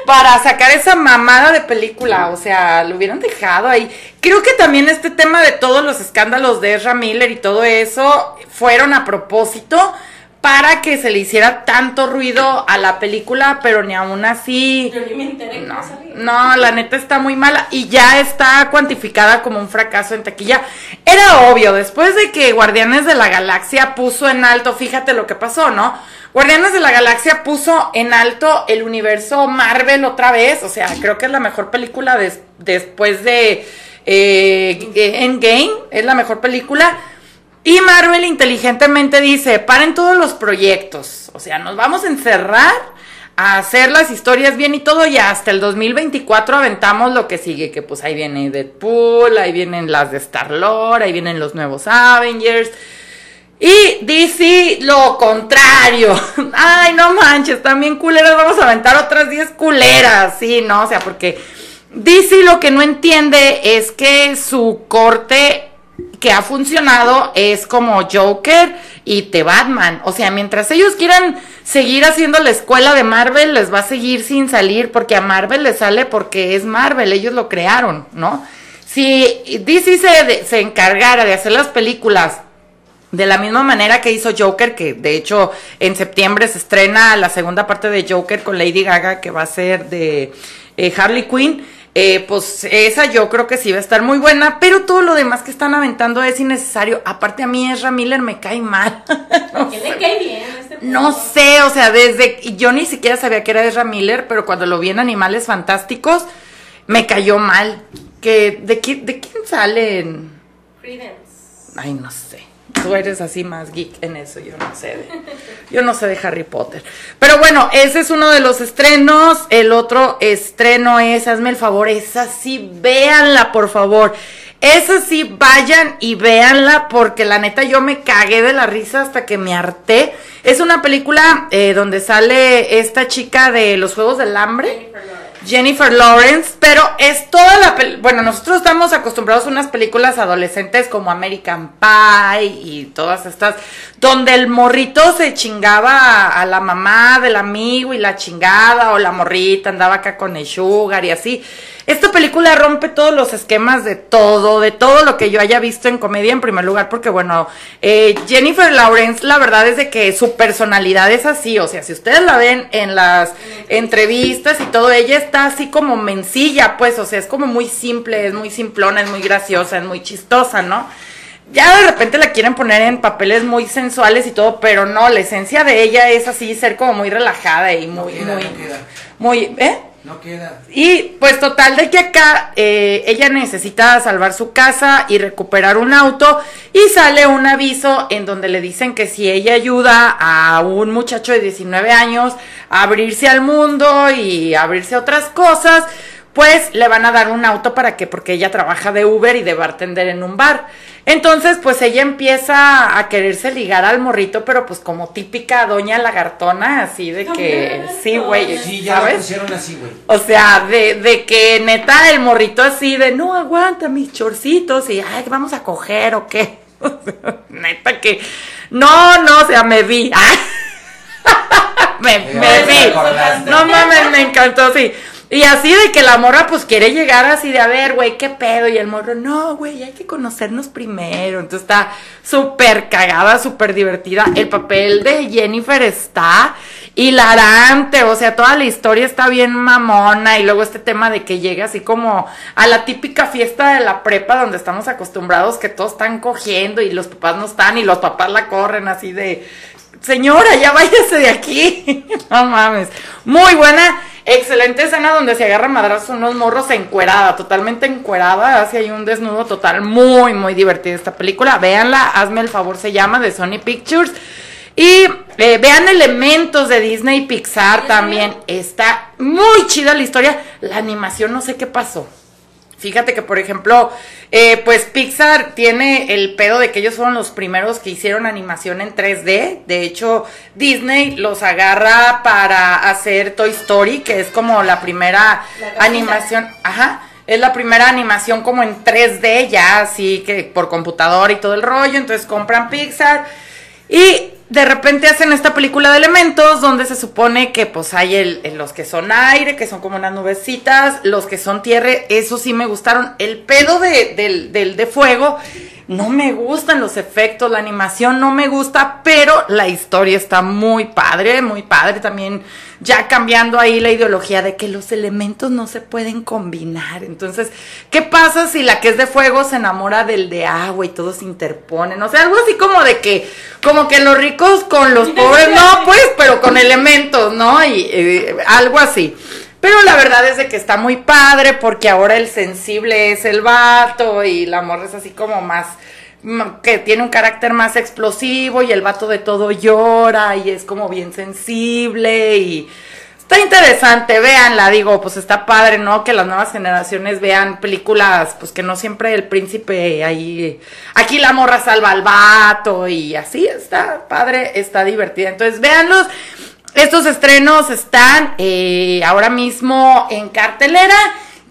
Speaker 3: para sacar esa mamada de película, o sea, lo hubieran dejado ahí. Creo que también este tema de todos los escándalos de Ezra Miller y todo eso fueron a propósito para que se le hiciera tanto ruido a la película, pero ni aún así
Speaker 5: Yo ni me enteré que
Speaker 3: no,
Speaker 5: no
Speaker 3: la neta está muy mala y ya está cuantificada como un fracaso en taquilla. Era obvio, después de que Guardianes de la Galaxia puso en alto, fíjate lo que pasó, ¿no? Guardianes de la Galaxia puso en alto el universo Marvel otra vez, o sea, creo que es la mejor película des- después de eh, Endgame, es la mejor película. Y Marvel inteligentemente dice, paren todos los proyectos, o sea, nos vamos a encerrar a hacer las historias bien y todo y hasta el 2024 aventamos lo que sigue, que pues ahí viene Deadpool, ahí vienen las de Star-Lord, ahí vienen los nuevos Avengers. Y DC lo contrario. [laughs] Ay, no manches, también culeras, vamos a aventar otras 10 culeras, sí, no, o sea, porque DC lo que no entiende es que su corte que ha funcionado es como Joker y The Batman. O sea, mientras ellos quieran seguir haciendo la escuela de Marvel, les va a seguir sin salir porque a Marvel le sale porque es Marvel, ellos lo crearon, ¿no? Si DC se, se encargara de hacer las películas de la misma manera que hizo Joker, que de hecho en septiembre se estrena la segunda parte de Joker con Lady Gaga, que va a ser de eh, Harley Quinn. Eh, pues esa yo creo que sí va a estar muy buena, pero todo lo demás que están aventando es innecesario. Aparte a mí Ezra Miller me cae mal.
Speaker 5: no ¿Qué le cae bien? Este
Speaker 3: no sé, o sea, desde yo ni siquiera sabía que era Ezra Miller, pero cuando lo vi en Animales Fantásticos me cayó mal. Que de, de quién salen?
Speaker 5: Credence.
Speaker 3: Ay, no sé. Tú eres así más geek en eso, yo no sé de, yo no sé de Harry Potter. Pero bueno, ese es uno de los estrenos. El otro estreno es, hazme el favor, esa sí, véanla, por favor. Esa sí, vayan y véanla, porque la neta yo me cagué de la risa hasta que me harté. Es una película eh, donde sale esta chica de los Juegos del Hambre.
Speaker 5: Jennifer Lawrence,
Speaker 3: pero es toda la bueno, nosotros estamos acostumbrados a unas películas adolescentes como American Pie y todas estas donde el morrito se chingaba a, a la mamá del amigo y la chingada o la morrita andaba acá con el sugar y así. Esta película rompe todos los esquemas de todo, de todo lo que yo haya visto en comedia en primer lugar, porque bueno, eh, Jennifer Lawrence, la verdad es de que su personalidad es así, o sea, si ustedes la ven en las entrevistas y todo, ella está así como mencilla, pues, o sea, es como muy simple, es muy simplona, es muy graciosa, es muy chistosa, ¿no? Ya de repente la quieren poner en papeles muy sensuales y todo, pero no, la esencia de ella es así, ser como muy relajada y
Speaker 4: No
Speaker 3: muy,
Speaker 4: queda,
Speaker 3: muy,
Speaker 4: no queda.
Speaker 3: muy, ¿eh?
Speaker 4: No queda.
Speaker 3: Y pues total de que acá eh, ella necesita salvar su casa y recuperar un auto y sale un aviso en donde le dicen que si ella ayuda a un muchacho de 19 años a abrirse al mundo y abrirse a otras cosas, pues le van a dar un auto para que, porque ella trabaja de Uber y de bartender en un bar. Entonces, pues ella empieza a quererse ligar al morrito, pero pues como típica doña lagartona, así de que, sí, güey.
Speaker 4: Sí, ya lo
Speaker 3: ¿sabes?
Speaker 4: pusieron así, güey.
Speaker 3: O sea, de, de que neta el morrito así de no aguanta mis chorcitos y ay, vamos a coger o qué. [laughs] neta que no, no, o sea, me vi. [laughs] Me,
Speaker 4: Eh,
Speaker 3: me vi. No mames, me encantó, sí. Y así de que la morra pues quiere llegar así de a ver, güey, qué pedo. Y el morro, no, güey, hay que conocernos primero. Entonces está súper cagada, súper divertida. El papel de Jennifer está hilarante. O sea, toda la historia está bien mamona. Y luego este tema de que llega así como a la típica fiesta de la prepa donde estamos acostumbrados que todos están cogiendo y los papás no están y los papás la corren así de señora, ya váyase de aquí. [laughs] no mames. Muy buena, excelente escena donde se agarra madrazos unos morros encuerada, totalmente encuerada. Así hay un desnudo total, muy, muy divertida esta película. Véanla, hazme el favor, se llama de Sony Pictures. Y eh, vean elementos de Disney y Pixar también. Está muy chida la historia. La animación, no sé qué pasó. Fíjate que, por ejemplo, eh, pues Pixar tiene el pedo de que ellos fueron los primeros que hicieron animación en 3D. De hecho, Disney los agarra para hacer Toy Story, que es como la primera
Speaker 5: La
Speaker 3: animación. Ajá. Es la primera animación como en 3D, ya así que por computadora y todo el rollo. Entonces compran Pixar. Y de repente hacen esta película de elementos donde se supone que pues hay el, los que son aire, que son como unas nubecitas, los que son tierra, eso sí me gustaron. El pedo de, del, del de fuego, no me gustan los efectos, la animación no me gusta, pero la historia está muy padre, muy padre también. Ya cambiando ahí la ideología de que los elementos no se pueden combinar. Entonces, ¿qué pasa si la que es de fuego se enamora del de agua y todos se interponen? O sea, algo así como de que, como que los ricos con los [laughs] pobres, no, pues, pero con elementos, ¿no? Y eh, algo así. Pero la verdad es de que está muy padre porque ahora el sensible es el vato y la morra es así como más que tiene un carácter más explosivo y el vato de todo llora y es como bien sensible y está interesante, véanla, digo, pues está padre, ¿no? Que las nuevas generaciones vean películas, pues que no siempre el príncipe ahí, aquí la morra salva al vato y así, está padre, está divertida. Entonces, véanlos. Estos estrenos están eh, ahora mismo en cartelera.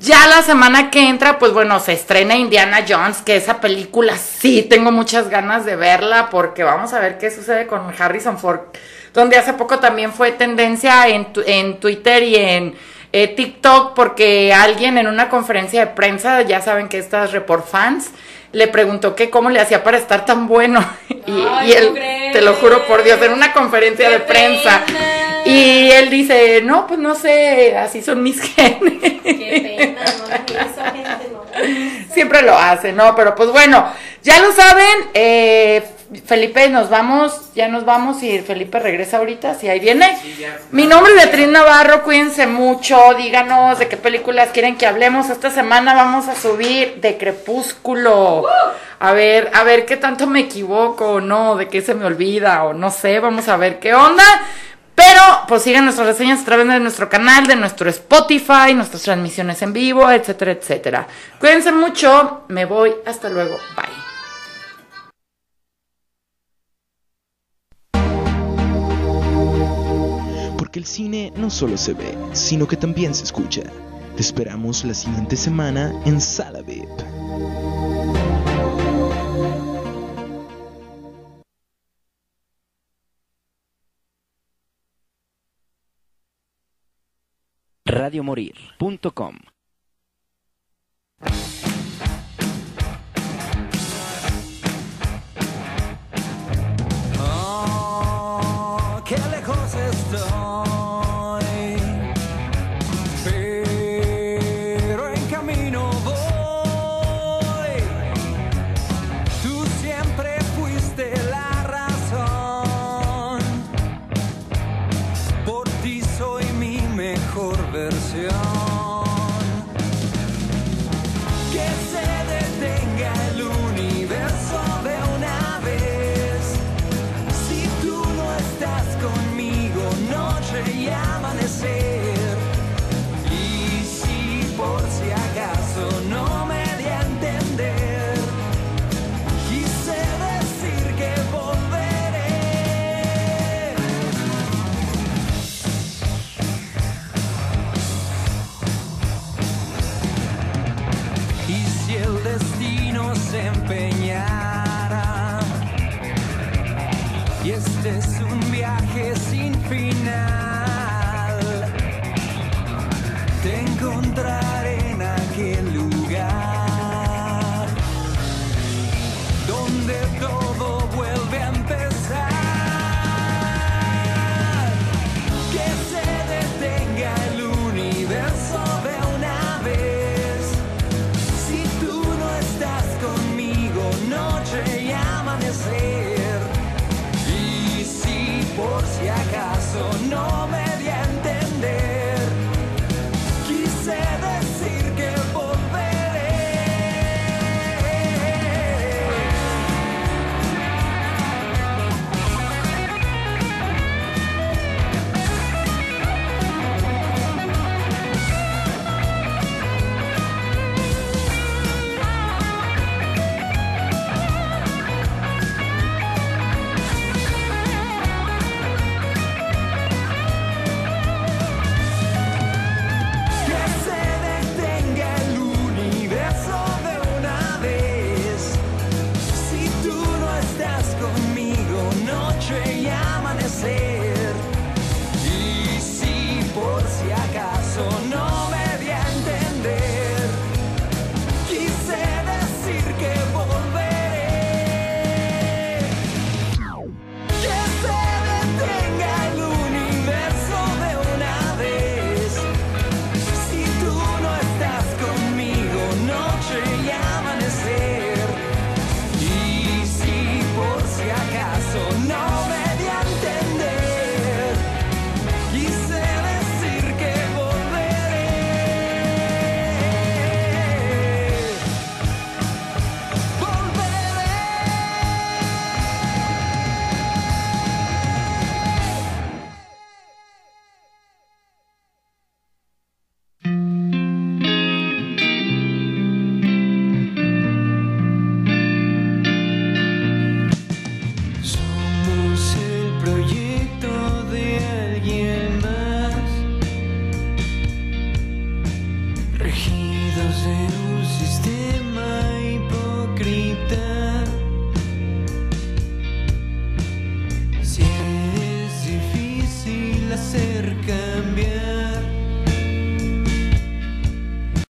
Speaker 3: Ya la semana que entra, pues bueno, se estrena Indiana Jones, que esa película sí tengo muchas ganas de verla porque vamos a ver qué sucede con Harrison Ford, donde hace poco también fue tendencia en, tu- en Twitter y en eh, TikTok porque alguien en una conferencia de prensa, ya saben que estas report fans, le preguntó que cómo le hacía para estar tan bueno. [laughs] y,
Speaker 5: Ay,
Speaker 3: y él, te lo juro por Dios, en una conferencia
Speaker 5: ¡Qué
Speaker 3: de prensa.
Speaker 5: pena!
Speaker 3: Y él dice, no, pues no sé, así son mis [laughs] genes.
Speaker 5: Qué pena, no eso, gente, no.
Speaker 3: Siempre lo hace, ¿no? Pero pues bueno, ya lo saben, eh, Felipe, nos vamos, ya nos vamos y Felipe regresa ahorita, si ahí viene.
Speaker 4: Sí, ya.
Speaker 3: Mi nombre es Beatriz Navarro, cuídense mucho, díganos de qué películas quieren que hablemos. Esta semana vamos a subir de Crepúsculo. A ver, a ver qué tanto me equivoco o no, de qué se me olvida o no sé, vamos a ver qué onda. Pero pues sigan nuestras reseñas a través de nuestro canal, de nuestro Spotify, nuestras transmisiones en vivo, etcétera, etcétera. Cuídense mucho, me voy, hasta luego, bye.
Speaker 6: Porque el cine no solo se ve, sino que también se escucha. Te esperamos la siguiente semana en Sala VIP.
Speaker 1: radiomorir.com
Speaker 7: Oh, qué lejos estoy,